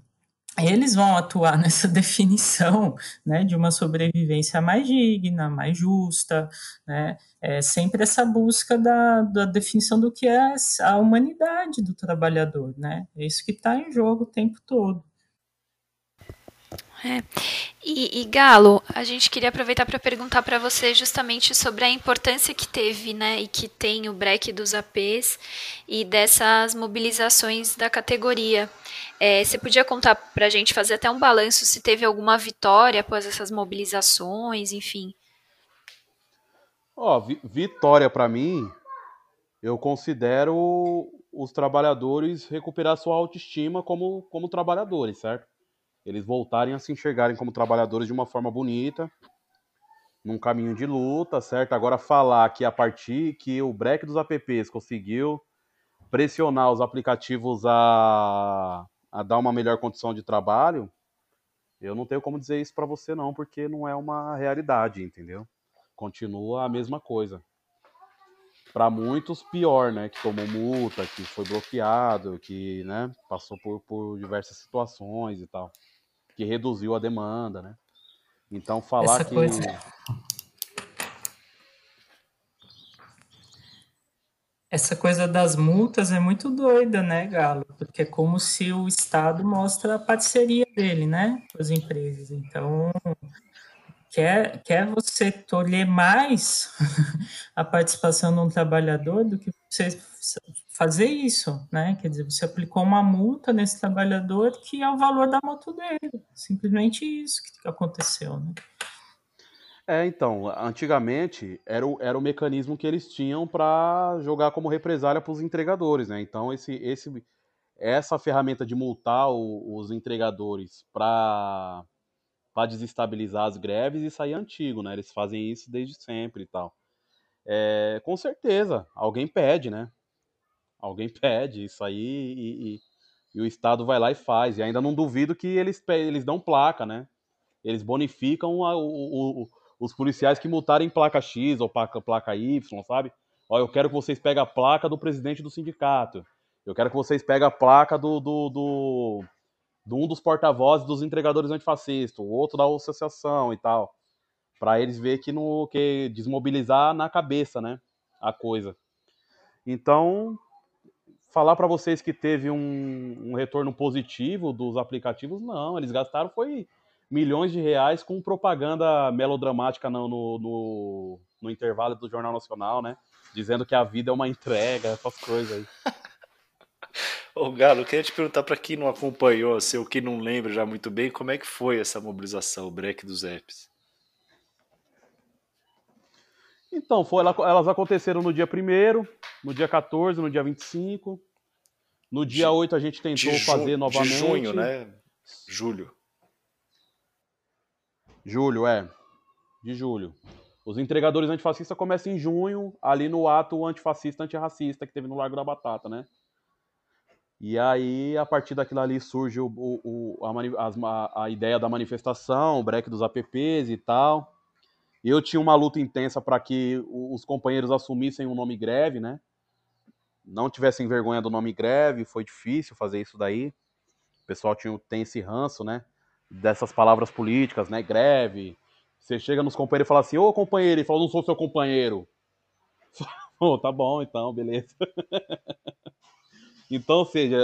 eles vão atuar nessa definição né, de uma sobrevivência mais digna, mais justa, né, é sempre essa busca da, da definição do que é a humanidade do trabalhador, né, é isso que está em jogo o tempo todo. É. E, e, Galo, a gente queria aproveitar para perguntar para você justamente sobre a importância que teve, né, e que tem o break dos APs e dessas mobilizações da categoria. É, você podia contar para a gente, fazer até um balanço, se teve alguma vitória após essas mobilizações, enfim? Ó, vi vitória para mim, eu considero os trabalhadores recuperar sua autoestima como, como trabalhadores, certo? Eles voltarem a se enxergarem como trabalhadores de uma forma bonita, num caminho de luta, certo? Agora falar que a partir que o break dos apps conseguiu pressionar os aplicativos a, a dar uma melhor condição de trabalho, eu não tenho como dizer isso para você não, porque não é uma realidade, entendeu? Continua a mesma coisa. Para muitos pior, né? Que tomou multa, que foi bloqueado, que, né, passou por, por diversas situações e tal que reduziu a demanda, né? Então falar Essa que coisa... Essa coisa das multas é muito doida, né, Galo? Porque é como se o Estado mostra a parceria dele, né, com as empresas. Então, quer, quer você tolher mais a participação de um trabalhador do que você fazer isso, né? Quer dizer, você aplicou uma multa nesse trabalhador que é o valor da moto dele. Simplesmente isso que aconteceu, né? É, então, antigamente era o, era o mecanismo que eles tinham para jogar como represália para os entregadores, né? Então, esse, esse, essa ferramenta de multar o, os entregadores para desestabilizar as greves, isso aí antigo, né? Eles fazem isso desde sempre e tal. É, com certeza, alguém pede, né? Alguém pede isso aí e, e, e, o Estado vai lá e faz. E ainda não duvido que eles, eles dão placa, né? Eles bonificam a, o, o, os policiais que multarem placa X ou placa, placa Y, sabe? Ó, eu quero que vocês peguem a placa do presidente do sindicato. Eu quero que vocês peguem a placa do, do, do, do um dos porta-vozes dos entregadores antifascistas, o outro da associação e tal. para eles ver que no que desmobilizar na cabeça, né? A coisa. Então, falar para vocês que teve um, um, retorno positivo dos aplicativos, não. Eles gastaram foi milhões de reais com propaganda melodramática no, no, no, no intervalo do Jornal Nacional, né? Dizendo que a vida é uma entrega, essas coisas aí. Ô Galo, eu queria te perguntar para quem não acompanhou, assim, ou quem não lembra já muito bem, como é que foi essa mobilização, o break dos apps? Então, foi, elas aconteceram no dia 1 no dia 14, no dia 25. No dia de, 8 a gente tentou fazer novamente. De junho, né? Julho. Julho, é. De julho. Os entregadores antifascistas começam em junho, ali no ato antifascista, antirracista que teve no Largo da Batata, né? E aí, a partir daquilo ali, surge o, o, o a, a, ideia da manifestação, o break dos apps e tal. Eu tinha uma luta intensa para que os companheiros assumissem o nome greve, né? Não tivessem vergonha do nome greve, foi difícil fazer isso daí. O pessoal tinha, tem esse ranço, né? Dessas palavras políticas, né? Greve. Você chega nos companheiros e fala assim: Ô companheiro, ele fala: Não sou seu companheiro. Pô, tá bom, então, beleza. então, ou seja,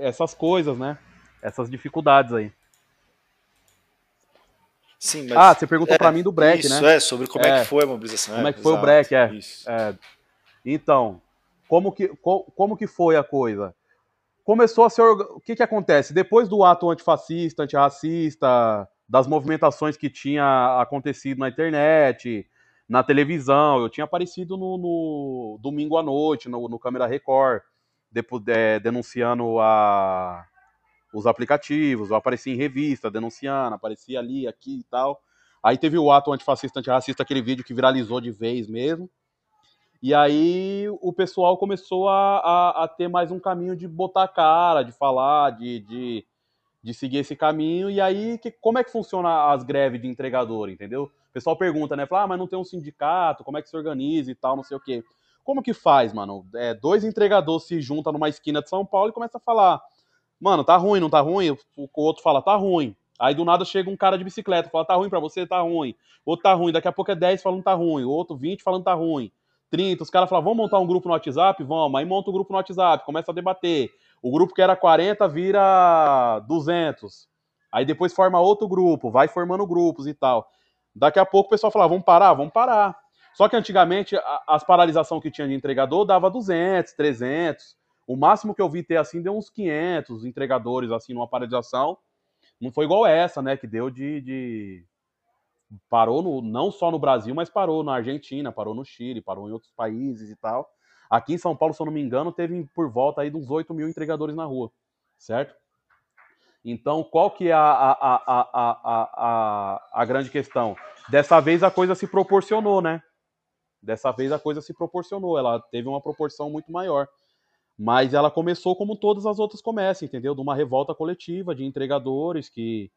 essas coisas, né? Essas dificuldades aí. Sim, mas ah, você perguntou é, para mim do break, isso, né? Isso, é, sobre como é, é, que foi a mobilização. Como é, é que foi exato, o break, é. é. Então, como que, como que foi a coisa? Começou a ser. O que, que acontece? Depois do ato antifascista, antirracista, das movimentações que tinha acontecido na internet, na televisão, eu tinha aparecido no, no domingo à noite, no, no Câmera Record, depois, é, denunciando a os aplicativos, aparecia em revista denunciando, aparecia ali, aqui e tal. Aí teve o ato antifascista, antirracista, aquele vídeo que viralizou de vez mesmo. E aí o pessoal começou a, a, a ter mais um caminho de botar a cara, de falar, de, de, de seguir esse caminho. E aí, que, como é que funciona as greves de entregador, entendeu? O pessoal pergunta, né? Fala, ah, mas não tem um sindicato, como é que se organiza e tal, não sei o quê. Como que faz, mano? É, dois entregadores se juntam numa esquina de São Paulo e começam a falar, mano, tá ruim, não tá ruim? O outro fala, tá ruim. Aí do nada chega um cara de bicicleta, fala, tá ruim pra você, tá ruim. Outro tá ruim, daqui a pouco é 10 falando tá ruim, outro 20 falando tá ruim. 30, os caras falam, vamos montar um grupo no WhatsApp? Vamos. Aí monta o um grupo no WhatsApp, começa a debater. O grupo que era 40 vira 200. Aí depois forma outro grupo, vai formando grupos e tal. Daqui a pouco o pessoal fala, vamos parar? Vamos parar. Só que antigamente as paralisações que tinha de entregador dava 200, 300. O máximo que eu vi ter assim deu uns 500 entregadores assim numa paralisação. Não foi igual essa, né, que deu de, de parou no, não só no Brasil, mas parou na Argentina, parou no Chile, parou em outros países e tal. Aqui em São Paulo, se eu não me engano, teve por volta aí de uns 8 mil entregadores na rua, certo? Então, qual que é a, a, a, a, a, grande questão? Dessa vez a coisa se proporcionou, né? Dessa vez a coisa se proporcionou, ela teve uma proporção muito maior. Mas ela começou como todas as outras começam, entendeu? De uma revolta coletiva de entregadores que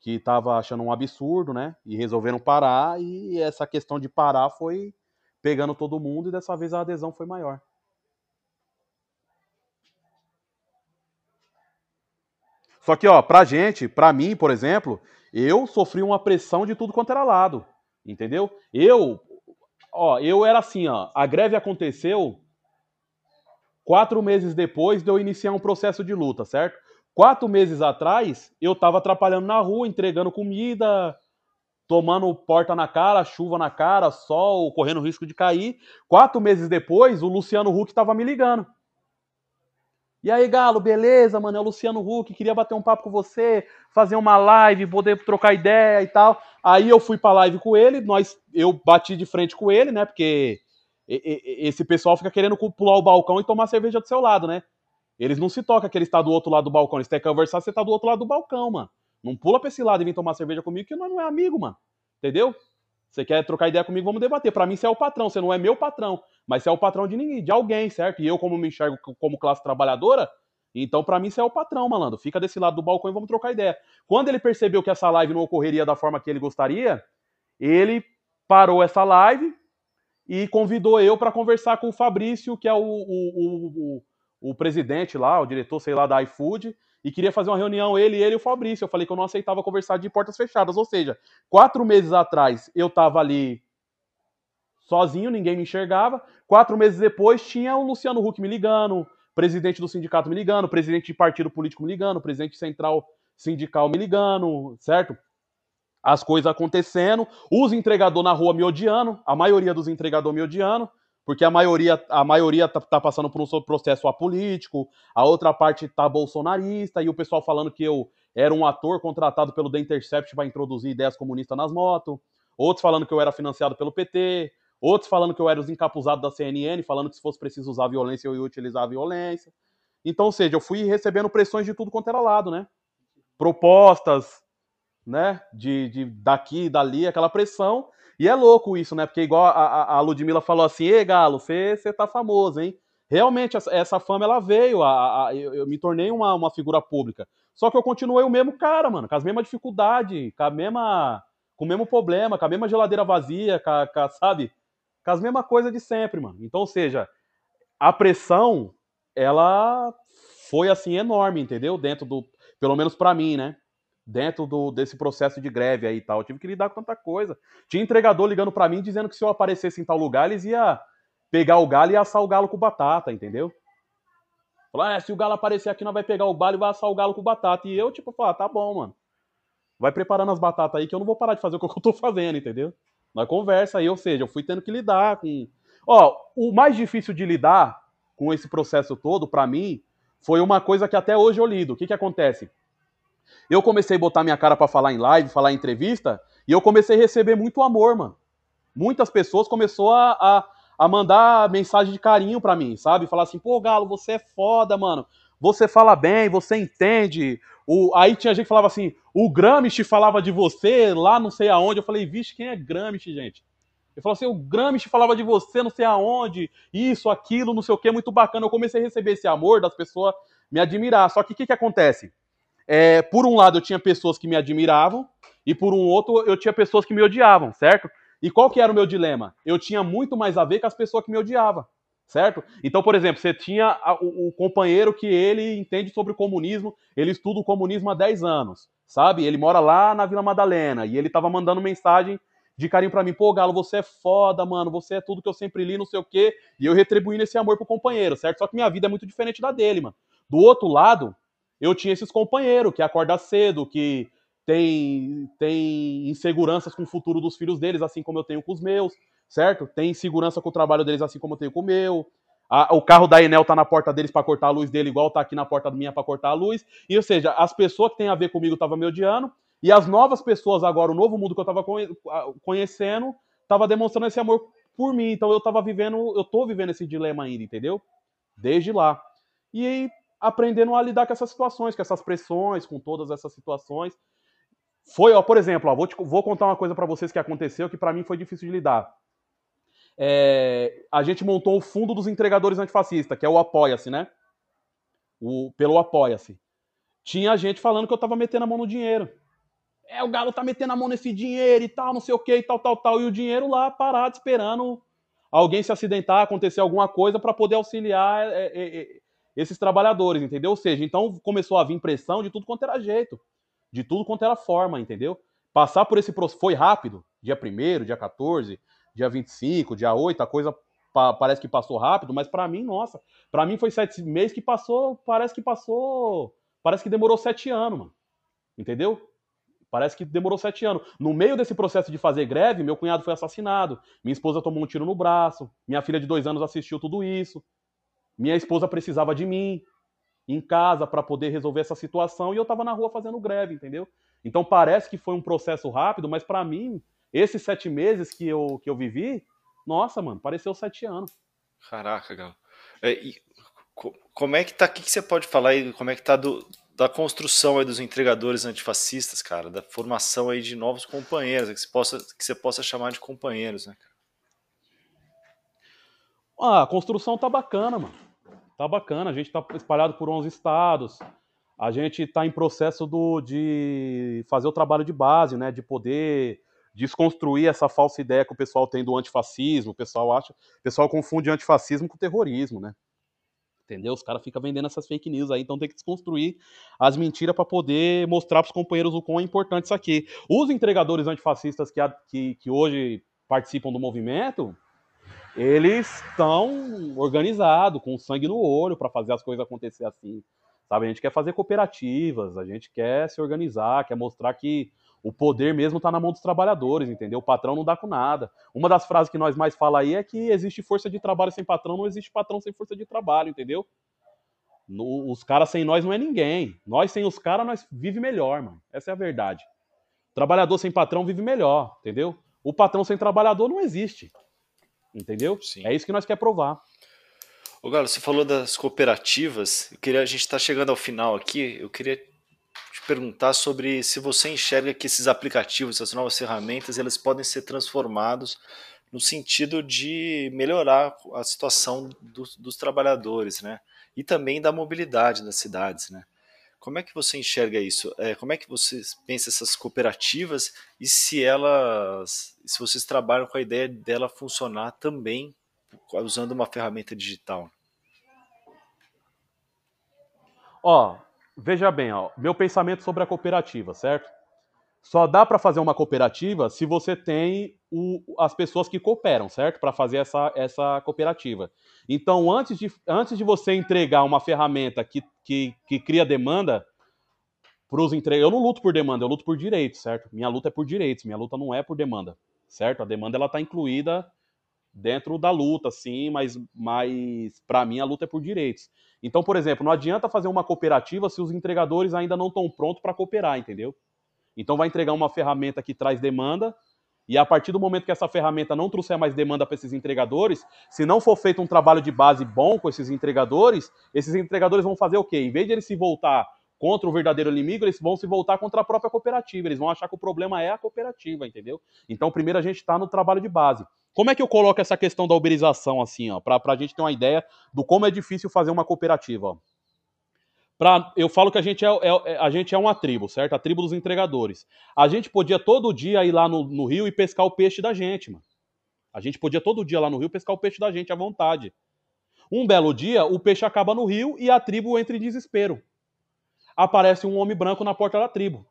que estava achando um absurdo, né? E resolveram parar, e essa questão de parar foi pegando todo mundo, e dessa vez a adesão foi maior. Só que, ó, pra gente, pra mim, por exemplo, eu sofri uma pressão de tudo quanto era lado, entendeu? Eu, ó, eu era assim, ó, a greve aconteceu quatro meses depois de eu iniciar um processo de luta, certo? Quatro meses atrás, eu tava atrapalhando na rua, entregando comida, tomando porta na cara, chuva na cara, sol, correndo risco de cair. Quatro meses depois, o Luciano Huck tava me ligando. E aí, Galo, beleza, mano? É o Luciano Huck, queria bater um papo com você, fazer uma live, poder trocar ideia e tal. Aí eu fui pra live com ele, nós, eu bati de frente com ele, né? Porque esse pessoal fica querendo pular o balcão e tomar cerveja do seu lado, né? Eles não se tocam que ele está do outro lado do balcão. Eles têm que conversar, você tá do outro lado do balcão, mano. Não pula pra esse lado e vem tomar cerveja comigo, que nós não é amigo, mano. Entendeu? Você quer trocar ideia comigo, vamos debater. Para mim, você é o patrão, você não é meu patrão, mas você é o patrão de ninguém, de alguém, certo? E eu, como me enxergo como classe trabalhadora, então para mim você é o patrão, malandro. Fica desse lado do balcão e vamos trocar ideia. Quando ele percebeu que essa live não ocorreria da forma que ele gostaria, ele parou essa live e convidou eu para conversar com o Fabrício, que é o, o, o, o presidente lá, o diretor, sei lá, da iFood, e queria fazer uma reunião, ele, ele e o Fabrício. Eu falei que eu não aceitava conversar de portas fechadas. Ou seja, quatro meses atrás eu tava ali sozinho, ninguém me enxergava. Quatro meses depois tinha o Luciano Huck me ligando, presidente do sindicato me ligando, presidente de partido político me ligando, presidente central sindical me ligando, certo? As coisas acontecendo, os entregadores na rua me odiando, a maioria dos entregadores me odiando porque a maioria a maioria tá, tá, passando por um processo apolítico, a outra parte tá bolsonarista e o pessoal falando que eu era um ator contratado pelo The Intercept para introduzir ideias comunistas nas motos, outros falando que eu era financiado pelo PT, outros falando que eu era os encapuzados da CNN, falando que se fosse preciso usar violência eu ia utilizar a violência. Então, ou seja, eu fui recebendo pressões de tudo quanto era lado, né? Propostas, né? De, de daqui dali, aquela pressão. E é louco isso, né? Porque igual a, a Ludmilla falou assim, ei, Galo, você tá famoso, hein? Realmente, essa, essa fama, ela veio, a, a, eu, eu, me tornei uma, uma figura pública. Só que eu continuei o mesmo cara, mano, com as mesmas dificuldades, com a mesma... com o mesmo problema, com a mesma geladeira vazia, com, com sabe? Com as mesmas coisas de sempre, mano. Então, ou seja, a pressão, ela foi, assim, enorme, entendeu? Dentro do... Pelo menos para mim, né? dentro do, desse processo de greve aí e tal. Eu tive que lidar com tanta coisa. Tinha entregador ligando para mim dizendo que se eu aparecesse em tal lugar, eles ia pegar o galo e assar o galo com batata, entendeu? Falar, é, se o galo aparecer aqui, nós vai pegar o galo e vai assar o galo com batata. E eu, tipo, falar, ah, tá bom, mano. Vai preparando as batatas aí que eu não vou parar de fazer o que eu tô fazendo, entendeu? Nós conversa aí, ou seja, eu fui tendo que lidar com. Ó, o mais difícil de lidar com esse processo todo, para mim, foi uma coisa que até hoje eu lido. O que que acontece? Eu comecei a botar minha cara para falar em live, falar em entrevista, e eu comecei a receber muito amor, mano. Muitas pessoas começou a, a, a mandar mensagem de carinho para mim, sabe? Falar assim, pô, Galo, você é foda, mano. Você fala bem, você entende. O... Aí tinha gente que falava assim, o Gramsci falava de você lá não sei aonde. Eu falei, vixe, quem é Gramsci, gente? Ele falou assim, o Gramsci falava de você não sei aonde, isso, aquilo, não sei o que, muito bacana. Eu comecei a receber esse amor das pessoas me admirar. Só que o que, que acontece? É, por um lado, eu tinha pessoas que me admiravam, E por um outro, eu tinha pessoas que me odiavam, certo? E qual que era o meu dilema? Eu tinha muito mais a ver com as pessoas que me odiavam, certo? Então, por exemplo, você tinha o, o, companheiro que ele entende sobre o comunismo, ele estuda o comunismo há 10 anos, sabe? Ele mora lá na Vila Madalena e ele tava mandando mensagem de carinho para mim, pô, Galo, você é foda, mano, você é tudo que eu sempre li, não sei o quê, e eu retribuindo esse amor pro companheiro, certo? Só que minha vida é muito diferente da dele, mano. Do outro lado, eu tinha esses companheiros que acorda cedo, que tem, tem inseguranças com o futuro dos filhos deles, assim como eu tenho com os meus, certo? Tem insegurança com o trabalho deles, assim como eu tenho com o meu. A, o carro da Enel tá na porta deles para cortar a luz dele, igual tá aqui na porta minha para cortar a luz. E, ou seja, as pessoas que têm a ver comigo estavam me odiando, e as novas pessoas agora, o novo mundo que eu tava conhecendo, tava demonstrando esse amor por mim. Então eu tava vivendo, eu tô vivendo esse dilema ainda, entendeu? Desde lá. E aí, aprendendo a lidar com essas situações, com essas pressões, com todas essas situações. Foi, ó, por exemplo, ó, vou, te, vou contar uma coisa para vocês que aconteceu que para mim foi difícil de lidar. É, a gente montou o fundo dos entregadores antifascistas, que é o Apoia-se, né? O, pelo Apoia-se. Tinha gente falando que eu tava metendo a mão no dinheiro. É, o Galo tá metendo a mão nesse dinheiro e tal, não sei o que, e tal, tal, tal. E o dinheiro lá parado, esperando alguém se acidentar, acontecer alguma coisa para poder auxiliar é, é, é, esses trabalhadores, entendeu? Ou seja, então começou a vir pressão de tudo quanto era jeito de tudo quanto era forma, entendeu? Passar por esse processo foi rápido, dia 1 dia 14, dia 25, dia 8, a coisa pa parece que passou rápido, mas para mim, nossa, para mim foi sete meses que passou, parece que passou, parece que demorou sete anos, mano, entendeu? Parece que demorou sete anos. No meio desse processo de fazer greve, meu cunhado foi assassinado, minha esposa tomou um tiro no braço, minha filha de dois anos assistiu tudo isso, minha esposa precisava de mim, em casa para poder resolver essa situação e eu estava na rua fazendo greve, entendeu? Então parece que foi um processo rápido, mas para mim, esses sete meses que eu, que eu vivi, nossa, mano, pareceu sete anos. Caraca, Galo. É, e, como é que tá, o que, que você pode falar aí, como é que tá do, da construção aí dos entregadores antifascistas, cara, da formação aí de novos companheiros, que você possa, que você possa chamar de companheiros, né? Ah, a construção tá bacana, mano tá bacana, a gente está espalhado por 11 estados, a gente está em processo do, de fazer o trabalho de base, né, de poder desconstruir essa falsa ideia que o pessoal tem do antifascismo, o pessoal acha, o pessoal confunde antifascismo com terrorismo, né? Entendeu? Os caras ficam vendendo essas fake news aí, então tem que desconstruir as mentiras para poder mostrar para os companheiros o quão é importante isso aqui. Os entregadores antifascistas que, que, que hoje participam do movimento, eles estão organizados, com sangue no olho para fazer as coisas acontecer assim. Sabe, a gente quer fazer cooperativas, a gente quer se organizar, quer mostrar que o poder mesmo está na mão dos trabalhadores, entendeu? O patrão não dá com nada. Uma das frases que nós mais fala aí é que existe força de trabalho sem patrão, não existe patrão sem força de trabalho, entendeu? No, os caras sem nós não é ninguém. Nós sem os caras, nós vive melhor, mano. Essa é a verdade. Trabalhador sem patrão vive melhor, entendeu? O patrão sem trabalhador não existe. Entendeu? Sim. É isso que nós quer provar. Ô Galo, você falou das cooperativas. Eu queria, a gente está chegando ao final aqui. Eu queria perguntar sobre se você enxerga que esses aplicativos, essas novas ferramentas, elas podem ser transformados no sentido de melhorar a situação dos, dos trabalhadores, né? E também da mobilidade das cidades, né? Como é que você enxerga isso? É, como é que você pensa essas cooperativas e se elas, se vocês trabalham com a ideia dela funcionar também usando uma ferramenta digital? Ó, veja bem, ó, meu pensamento sobre a cooperativa, certo? Só dá para fazer uma cooperativa se você tem o, as pessoas que cooperam, certo? Para fazer essa, essa cooperativa. Então, antes de, antes de você entregar uma ferramenta que, que, que cria demanda para os entregadores, eu não luto por demanda, eu luto por direitos, certo? Minha luta é por direitos, minha luta não é por demanda, certo? A demanda ela está incluída dentro da luta, sim, mas, mas para mim a luta é por direitos. Então, por exemplo, não adianta fazer uma cooperativa se os entregadores ainda não estão prontos para cooperar, entendeu? Então vai entregar uma ferramenta que traz demanda, e a partir do momento que essa ferramenta não trouxer mais demanda para esses entregadores, se não for feito um trabalho de base bom com esses entregadores, esses entregadores vão fazer o quê? Em vez de eles se voltar contra o verdadeiro inimigo, eles vão se voltar contra a própria cooperativa. Eles vão achar que o problema é a cooperativa, entendeu? Então, primeiro a gente está no trabalho de base. Como é que eu coloco essa questão da uberização, assim, ó, para a gente ter uma ideia do como é difícil fazer uma cooperativa? Ó. Pra, eu falo que a gente é, é, é, a gente é uma tribo, certo? A tribo dos entregadores. A gente podia todo dia ir lá no, no rio e pescar o peixe da gente, mano. A gente podia todo dia lá no rio pescar o peixe da gente à vontade. Um belo dia, o peixe acaba no rio e a tribo entra em desespero. Aparece um homem branco na porta da tribo.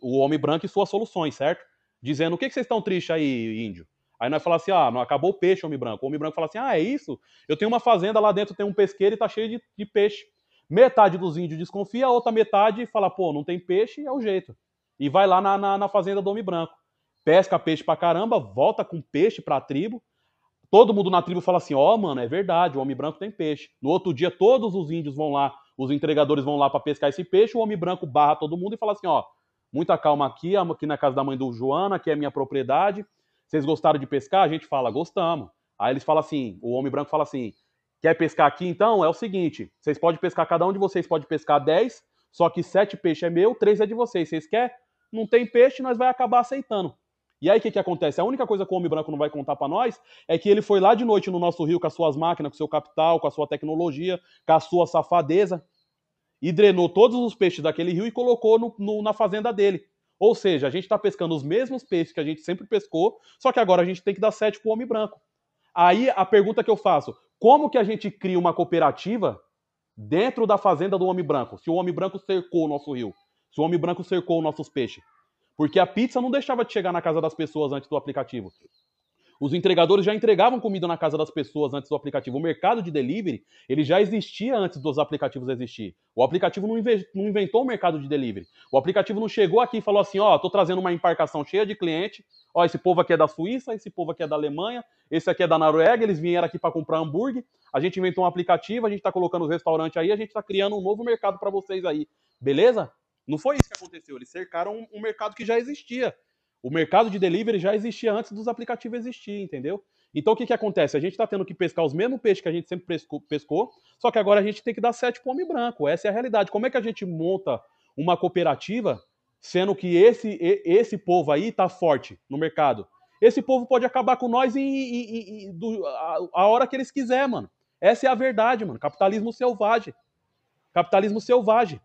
O homem branco e suas soluções, certo? Dizendo: o que, que vocês estão tristes aí, índio? Aí nós falamos assim: ah, não acabou o peixe, homem branco. O homem branco fala assim: ah, é isso? Eu tenho uma fazenda lá dentro, tem um pesqueiro e tá cheio de, de peixe. Metade dos índios desconfia, a outra metade fala, pô, não tem peixe, é o jeito. E vai lá na, na, na fazenda do homem branco. Pesca peixe pra caramba, volta com peixe pra tribo. Todo mundo na tribo fala assim: ó, oh, mano, é verdade, o homem branco tem peixe. No outro dia, todos os índios vão lá, os entregadores vão lá para pescar esse peixe, o homem branco barra todo mundo e fala assim: ó, muita calma aqui, aqui na casa da mãe do Joana, aqui é minha propriedade. Vocês gostaram de pescar? A gente fala, gostamos. Aí eles falam assim: o homem branco fala assim: Quer pescar aqui então? É o seguinte: vocês podem pescar, cada um de vocês pode pescar 10, só que 7 peixes é meu, 3 é de vocês. Vocês querem? Não tem peixe, nós vai acabar aceitando. E aí o que, que acontece? A única coisa que o homem branco não vai contar para nós é que ele foi lá de noite no nosso rio com as suas máquinas, com seu capital, com a sua tecnologia, com a sua safadeza, e drenou todos os peixes daquele rio e colocou no, no, na fazenda dele. Ou seja, a gente está pescando os mesmos peixes que a gente sempre pescou, só que agora a gente tem que dar sete para o homem branco. Aí a pergunta que eu faço: como que a gente cria uma cooperativa dentro da fazenda do homem branco? Se o homem branco cercou o nosso rio, se o homem branco cercou os nossos peixes. Porque a pizza não deixava de chegar na casa das pessoas antes do aplicativo. Os entregadores já entregavam comida na casa das pessoas antes do aplicativo. O mercado de delivery, ele já existia antes dos aplicativos existir. O aplicativo não inventou o mercado de delivery. O aplicativo não chegou aqui e falou assim, ó, oh, tô trazendo uma embarcação cheia de cliente, ó, esse povo aqui é da Suíça, esse povo aqui é da Alemanha, esse aqui é da Noruega, eles vieram aqui para comprar hambúrguer, a gente inventou um aplicativo, a gente tá colocando os restaurantes aí, a gente tá criando um novo mercado para vocês aí. Beleza? Não foi isso que aconteceu, eles cercaram um mercado que já existia. O mercado de delivery já existia antes dos aplicativos existir, entendeu? Então o que, que acontece? A gente está tendo que pescar os mesmos peixes que a gente sempre pescou, pescou, só que agora a gente tem que dar sete para homem branco. Essa é a realidade. Como é que a gente monta uma cooperativa, sendo que esse, esse povo aí está forte no mercado? Esse povo pode acabar com nós em, em, em, do, a, a hora que eles quiser, mano. Essa é a verdade, mano. Capitalismo selvagem. Capitalismo selvagem.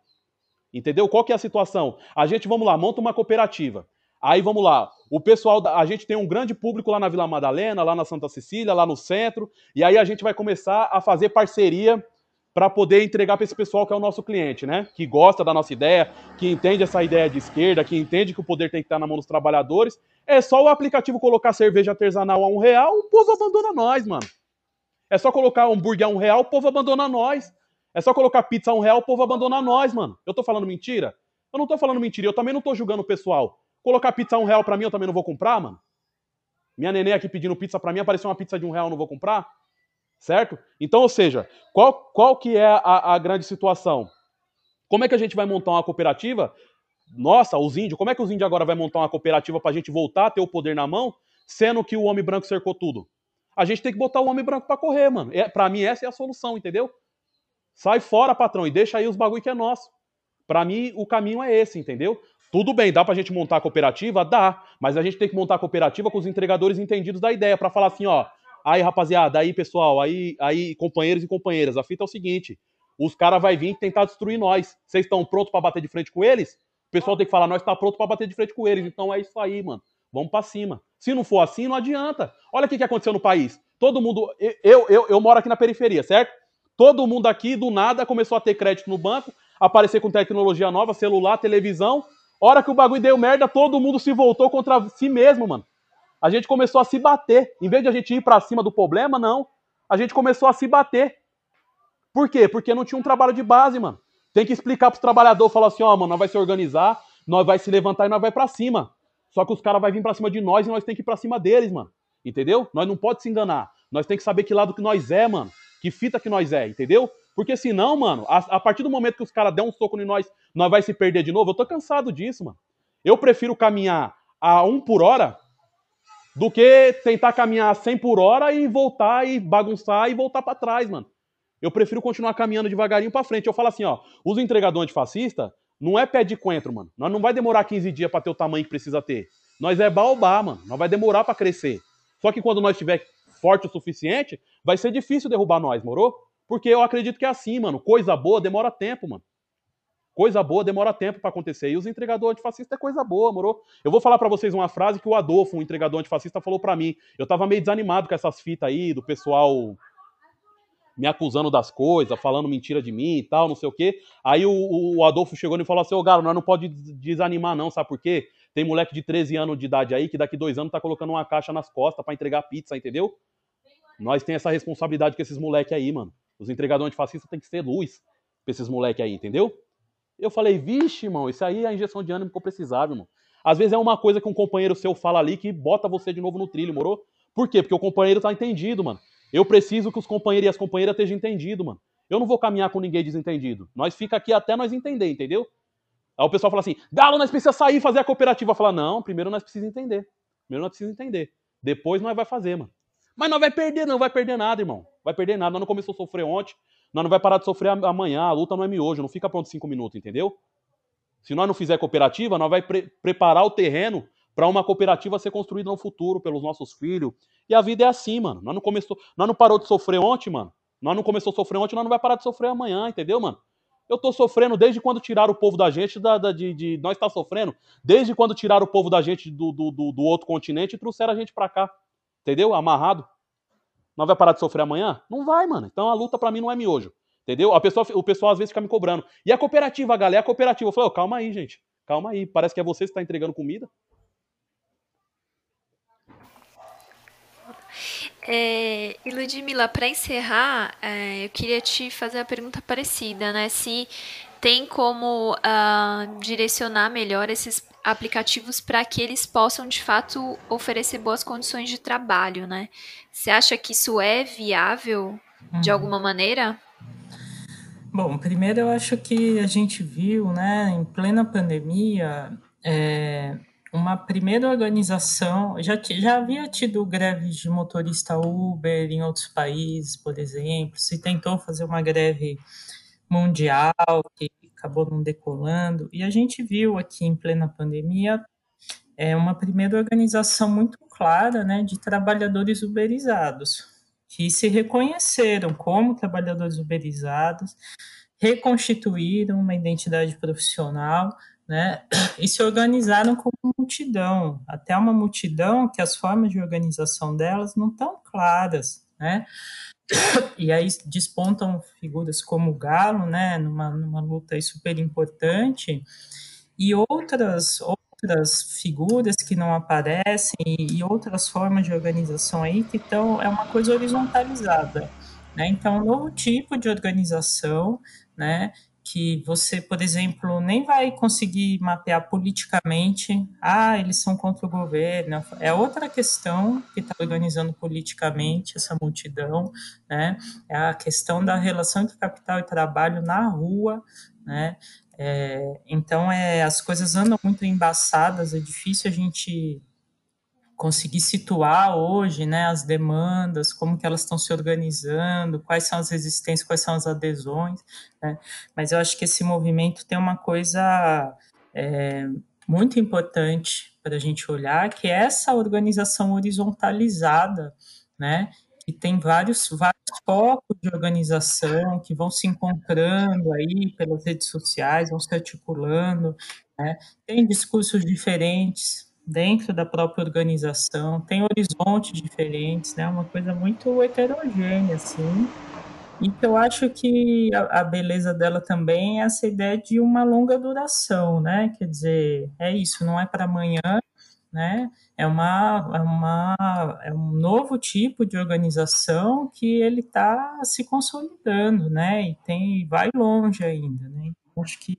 Entendeu? Qual que é a situação? A gente, vamos lá, monta uma cooperativa. Aí vamos lá, o pessoal, a gente tem um grande público lá na Vila Madalena, lá na Santa Cecília, lá no centro, e aí a gente vai começar a fazer parceria para poder entregar para esse pessoal que é o nosso cliente, né? Que gosta da nossa ideia, que entende essa ideia de esquerda, que entende que o poder tem que estar na mão dos trabalhadores. É só o aplicativo colocar cerveja artesanal a um real, o povo abandona nós, mano. É só colocar hambúrguer a um real, o povo abandona nós. É só colocar pizza a um real, o povo abandona nós, mano. Eu tô falando mentira? Eu não tô falando mentira, eu também não tô julgando o pessoal. Colocar pizza a um real pra mim, eu também não vou comprar, mano. Minha neném aqui pedindo pizza pra mim, apareceu uma pizza de um real, eu não vou comprar. Certo? Então, ou seja, qual, qual que é a, a grande situação? Como é que a gente vai montar uma cooperativa? Nossa, os índios, como é que os índios agora vai montar uma cooperativa pra gente voltar a ter o poder na mão, sendo que o homem branco cercou tudo? A gente tem que botar o homem branco para correr, mano. É, para mim essa é a solução, entendeu? Sai fora, patrão, e deixa aí os bagulho que é nosso. Para mim o caminho é esse, entendeu? Tudo bem, dá pra gente montar a cooperativa? Dá, mas a gente tem que montar a cooperativa com os entregadores entendidos da ideia, para falar assim, ó, aí rapaziada, aí pessoal, aí, aí companheiros e companheiras, a fita é o seguinte, os caras vão vir tentar destruir nós. Vocês estão prontos para bater de frente com eles? O pessoal tem que falar, nós está pronto para bater de frente com eles. Então é isso aí, mano. Vamos para cima. Se não for assim, não adianta. Olha o que, que aconteceu no país. Todo mundo. Eu, eu, eu moro aqui na periferia, certo? Todo mundo aqui, do nada, começou a ter crédito no banco, aparecer com tecnologia nova, celular, televisão. Hora que o bagulho deu merda, todo mundo se voltou contra si mesmo, mano. A gente começou a se bater. Em vez de a gente ir para cima do problema, não. A gente começou a se bater. Por quê? Porque não tinha um trabalho de base, mano. Tem que explicar pros trabalhadores, falar assim, ó, oh, mano, nós vai se organizar, nós vai se levantar e nós vai para cima. Só que os caras vão vir para cima de nós e nós tem que ir para cima deles, mano. Entendeu? Nós não pode se enganar. Nós tem que saber que lado que nós é, mano. Que fita que nós é, entendeu? Porque senão, mano, a, a partir do momento que os caras der um soco em nós, nós vai se perder de novo. Eu tô cansado disso, mano. Eu prefiro caminhar a 1 por hora do que tentar caminhar a 100 por hora e voltar e bagunçar e voltar para trás, mano. Eu prefiro continuar caminhando devagarinho para frente. Eu falo assim, ó, os entregadores antifascista não é pé de coentro, mano. Nós não vai demorar 15 dias para ter o tamanho que precisa ter. Nós é baobá, mano. Nós vai demorar para crescer. Só que quando nós estiver forte o suficiente, vai ser difícil derrubar nós, morou? Porque eu acredito que é assim, mano. Coisa boa demora tempo, mano. Coisa boa demora tempo para acontecer. E os entregadores antifascistas é coisa boa, moro? Eu vou falar para vocês uma frase que o Adolfo, um entregador antifascista, falou para mim. Eu tava meio desanimado com essas fitas aí, do pessoal me acusando das coisas, falando mentira de mim e tal, não sei o quê. Aí o, o Adolfo chegou e falou assim: Ô Galo, nós não pode desanimar, não, sabe por quê? Tem moleque de 13 anos de idade aí que daqui dois anos tá colocando uma caixa nas costas para entregar pizza, entendeu? Nós tem essa responsabilidade com esses moleque aí, mano. Os entregadores antifascistas tem que ser luz pra esses moleque aí, entendeu? Eu falei, vixe, irmão, isso aí é a injeção de ânimo que eu precisava, irmão. Às vezes é uma coisa que um companheiro seu fala ali que bota você de novo no trilho, morou? Por quê? Porque o companheiro tá entendido, mano. Eu preciso que os companheiros e as companheiras estejam entendidos, mano. Eu não vou caminhar com ninguém desentendido. Nós fica aqui até nós entender, entendeu? Aí o pessoal fala assim, Galo, nós precisamos sair fazer a cooperativa. Fala, não, primeiro nós precisamos entender. Primeiro nós precisamos entender. Depois nós vai fazer, mano. Mas nós vai perder, não vai perder nada, irmão. Vai perder nada. Nós não começou a sofrer ontem. Nós não vai parar de sofrer amanhã. A luta não é miojo. Não fica pronto cinco minutos, entendeu? Se nós não fizer cooperativa, nós vai pre preparar o terreno para uma cooperativa ser construída no futuro pelos nossos filhos. E a vida é assim, mano. Nós não começou, nós não parou de sofrer ontem, mano. Nós não começou a sofrer ontem, nós não vai parar de sofrer amanhã, entendeu, mano? Eu tô sofrendo desde quando tiraram o povo da gente, da, da de, de, nós tá sofrendo desde quando tiraram o povo da gente do, do, do, do outro continente e trouxeram a gente para cá, entendeu? Amarrado. Nós vai parar de sofrer amanhã? Não vai, mano. Então a luta para mim não é miojo, entendeu? A pessoa, o pessoal às vezes fica me cobrando. E a cooperativa, galera, a cooperativa. Eu falei, oh, calma aí, gente. Calma aí. Parece que é você que está entregando comida. É, e Ludmila, para encerrar, é, eu queria te fazer uma pergunta parecida, né? Se tem como uh, direcionar melhor esses aplicativos para que eles possam de fato oferecer boas condições de trabalho, né? Você acha que isso é viável de uhum. alguma maneira? Bom, primeiro eu acho que a gente viu, né, em plena pandemia, é, uma primeira organização, já, já havia tido greves de motorista Uber em outros países, por exemplo, se tentou fazer uma greve mundial que acabou não decolando, e a gente viu aqui em plena pandemia é uma primeira organização muito clara né, de trabalhadores uberizados, que se reconheceram como trabalhadores uberizados, reconstituíram uma identidade profissional, né, e se organizaram como multidão, até uma multidão que as formas de organização delas não estão claras, né, e aí despontam figuras como o Galo, né, numa, numa luta super importante, e outras, outras figuras que não aparecem e, e outras formas de organização aí que estão, é uma coisa horizontalizada, né, então, um novo tipo de organização, né, que você, por exemplo, nem vai conseguir mapear politicamente, ah, eles são contra o governo. É outra questão que está organizando politicamente essa multidão, né? É a questão da relação entre capital e trabalho na rua, né? É, então, é, as coisas andam muito embaçadas, é difícil a gente conseguir situar hoje né, as demandas, como que elas estão se organizando, quais são as resistências, quais são as adesões, né? mas eu acho que esse movimento tem uma coisa é, muito importante para a gente olhar, que é essa organização horizontalizada, né, que tem vários, vários focos de organização que vão se encontrando aí pelas redes sociais, vão se articulando, né? tem discursos diferentes, dentro da própria organização, tem horizontes diferentes, né? Uma coisa muito heterogênea, assim. E que eu acho que a, a, beleza dela também é essa ideia de uma longa duração, né? Quer dizer, é isso, não é para amanhã, né? É, uma, é, uma, é um novo tipo de organização que ele está se consolidando, né? E tem, vai longe ainda, né? Então, acho que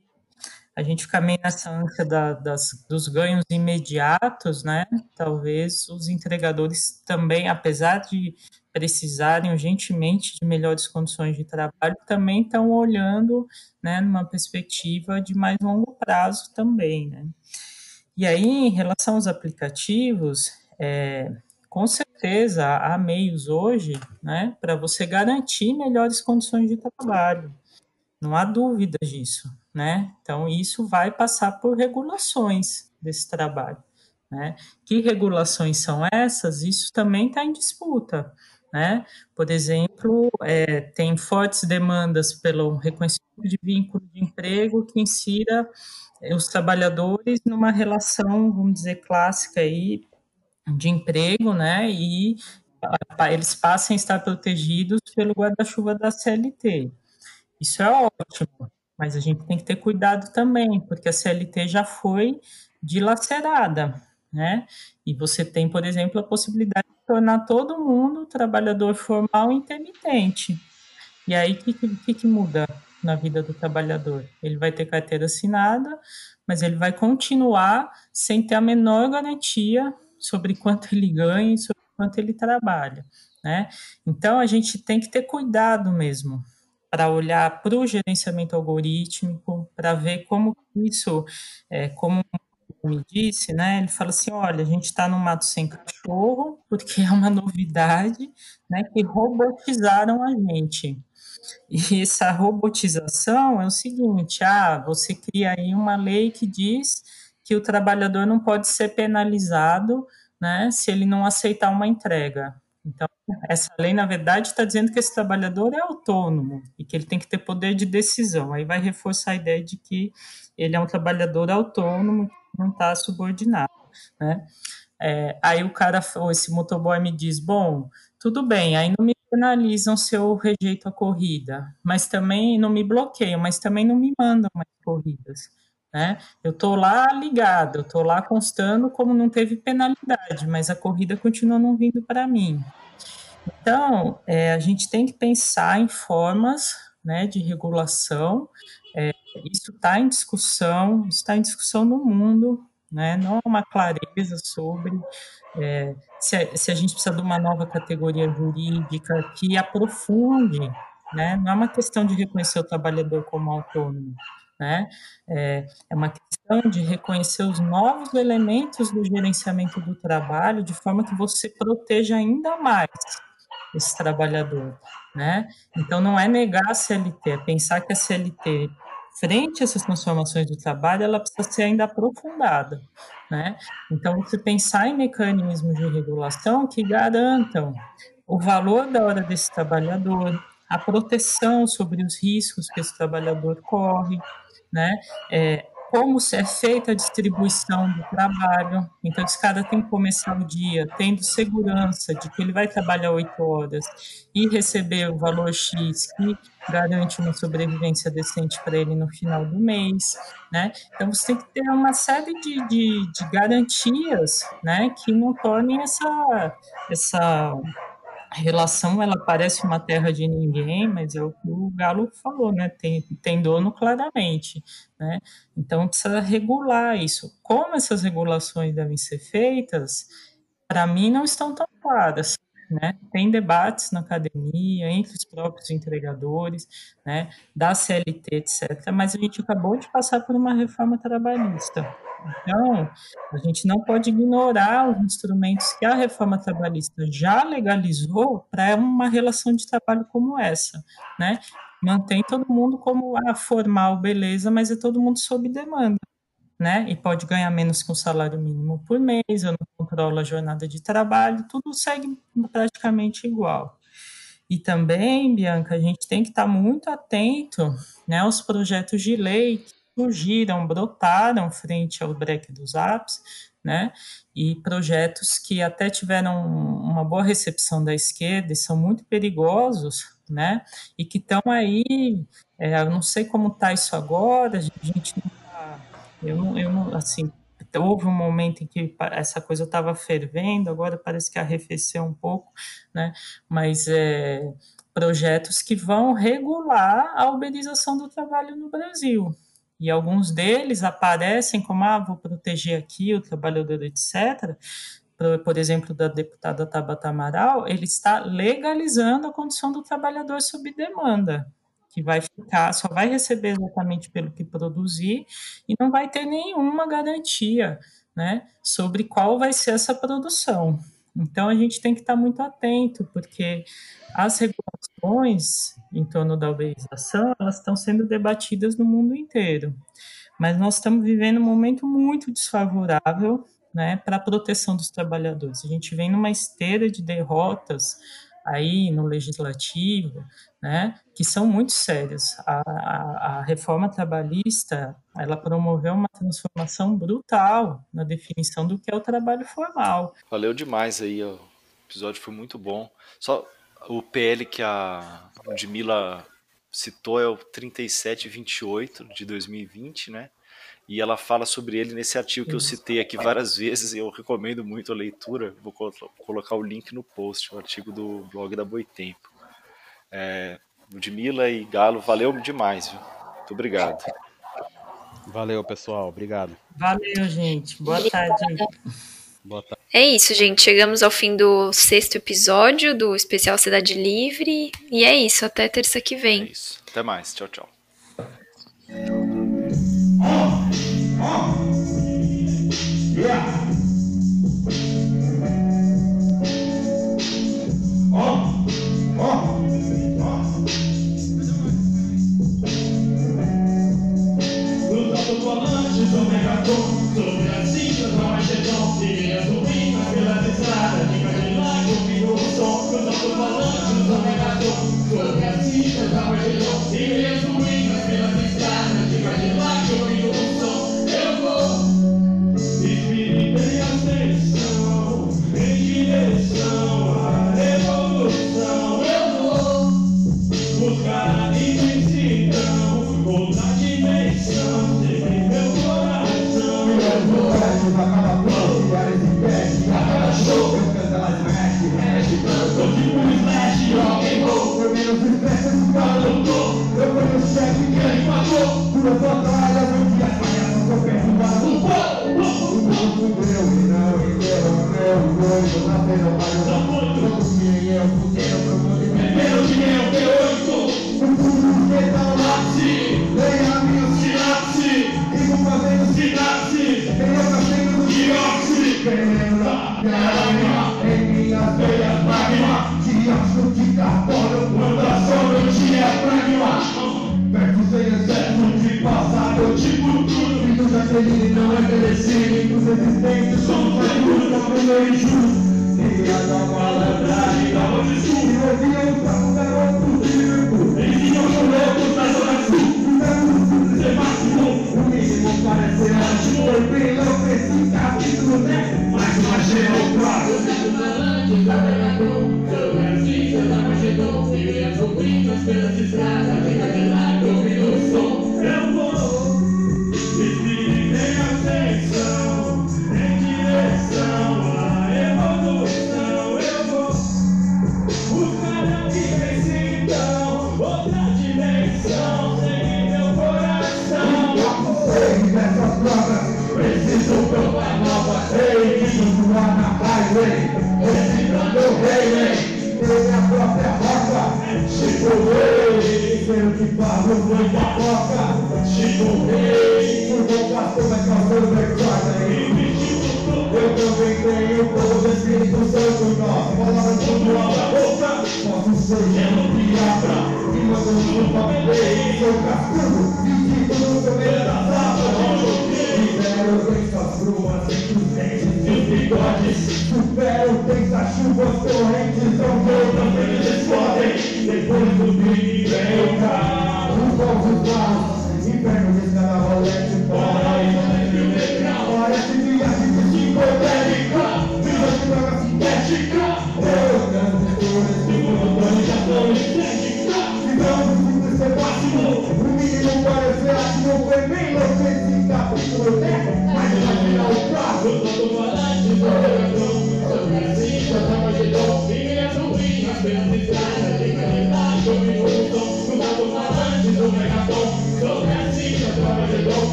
a gente fica meio nessa ânsia da, das, dos ganhos imediatos, né? Talvez os entregadores também, apesar de precisarem urgentemente de melhores condições de trabalho, também estão olhando, né, numa perspectiva de mais longo prazo também, né? E aí, em relação aos aplicativos, é, com certeza há meios hoje, né, para você garantir melhores condições de trabalho. Não há dúvida disso, né? Então, isso vai passar por regulações desse trabalho. Né? Que regulações são essas? Isso também está em disputa. Né? Por exemplo, é, tem fortes demandas pelo reconhecimento de vínculo de emprego que insira eh, os trabalhadores numa relação, vamos dizer, clássica aí, de emprego, né? E eles passem a estar protegidos pelo guarda-chuva da CLT. Isso é ótimo, mas a gente tem que ter cuidado também, porque a CLT já foi dilacerada, né? E você tem, por exemplo, a possibilidade de tornar todo mundo trabalhador formal intermitente. E aí, o que, que, que muda na vida do trabalhador? Ele vai ter carteira assinada, mas ele vai continuar sem ter a menor garantia sobre quanto ele ganha e sobre quanto ele trabalha, né? Então, a gente tem que ter cuidado mesmo para olhar para o gerenciamento algorítmico, para ver como isso, é, como me disse, né? Ele fala assim: olha, a gente está no mato sem cachorro, porque é uma novidade, né? Que robotizaram a gente. E essa robotização é o seguinte: ah, você cria aí uma lei que diz que o trabalhador não pode ser penalizado, né? Se ele não aceitar uma entrega. Então, essa lei, na verdade, está dizendo que esse trabalhador é autônomo e que ele tem que ter poder de decisão. Aí vai reforçar a ideia de que ele é um trabalhador autônomo, não está subordinado, né? É, aí o cara, ou esse motoboy me diz, bom, tudo bem, aí não me penalizam se eu rejeito a corrida, mas também não me bloqueiam, mas também não me mandam mais corridas, né? Eu estou lá ligado, eu estou lá constando como não teve penalidade, mas a corrida continua não vindo para mim. Então, é, a gente tem que pensar em formas né, de regulação é, isso está em discussão, está em discussão no mundo, né? não há uma clareza sobre é, se, a, se, a, gente precisa de uma nova categoria jurídica que aprofunde, né? não é uma questão de reconhecer o trabalhador como autônomo, né? é, é uma questão de reconhecer os novos elementos do gerenciamento do trabalho de forma que você proteja ainda mais esse trabalhador, né? Então não é negar a CLT, é pensar que a CLT frente a essas transformações do trabalho, ela precisa ser ainda aprofundada, né? Então, você pensar em mecanismos de regulação que garantam o valor da hora desse trabalhador, a proteção sobre os riscos que esse trabalhador corre, né? É, como é feita a distribuição do trabalho. Então, esse cara tem que começar o dia tendo segurança de que ele vai trabalhar oito horas e receber o valor X que garante uma sobrevivência decente para ele no final do mês, né? Então, você tem que ter uma série de, de, de garantias, né, que não tornem essa, essa a relação ela parece uma terra de ninguém, mas é o que o Galo falou, né? Tem, tem dono claramente, né? Então precisa regular isso. Como essas regulações devem ser feitas, para mim não estão tão claras. Né? Tem debates na academia, entre os próprios entregadores, né? da CLT, etc. Mas a gente acabou de passar por uma reforma trabalhista. Então, a gente não pode ignorar os instrumentos que a reforma trabalhista já legalizou para uma relação de trabalho como essa, né? Mantém todo mundo como a formal, beleza, mas é todo mundo sob demanda, né? E pode ganhar menos que um salário mínimo por mês, eu não controlo a jornada de trabalho, tudo segue praticamente igual. E também, Bianca, a gente tem que estar muito atento né, aos projetos de lei surgiram, brotaram frente ao break dos apps, né? E projetos que até tiveram uma boa recepção da esquerda e são muito perigosos, né? E que estão aí, é, eu não sei como está isso agora, a gente não tá, eu não, eu não, assim, houve um momento em que essa coisa estava fervendo, agora parece que arrefeceu um pouco, né? Mas é, projetos que vão regular a uberização do trabalho no Brasil, e alguns deles aparecem como, ah, vou proteger aqui o trabalhador, etc., por exemplo, da deputada Tabata Amaral, ele está legalizando a condição do trabalhador sob demanda, que vai ficar, só vai receber exatamente pelo que produzir e não vai ter nenhuma garantia né, sobre qual vai ser essa produção. Então a gente tem que estar muito atento, porque as regulações em torno da uberização, elas estão sendo debatidas no mundo inteiro. Mas nós estamos vivendo um momento muito desfavorável né, para a proteção dos trabalhadores. A gente vem numa esteira de derrotas aí no legislativo, né, que são muito sérios. A, a, a, reforma trabalhista ela promoveu uma transformação brutal na definição do que é o trabalho formal. Valeu demais aí, o episódio foi muito bom. Só o PL que a Ludmilla citou é o 3728 de 2020, né? e ela fala sobre ele nesse artigo que eu citei aqui várias vezes e eu recomendo muito a leitura. Vou colocar o link no post, o artigo do blog da Boitempo. É, Ludmilla e Galo, valeu demais, viu? Muito obrigado. Valeu, pessoal. Obrigado. Valeu, gente. Boa tarde. Boa tarde. É isso, gente. Chegamos ao fim do sexto episódio do especial Cidade Livre. E é isso. Até terça que vem. É isso. Até mais. Tchau, tchau. mom Israel Jews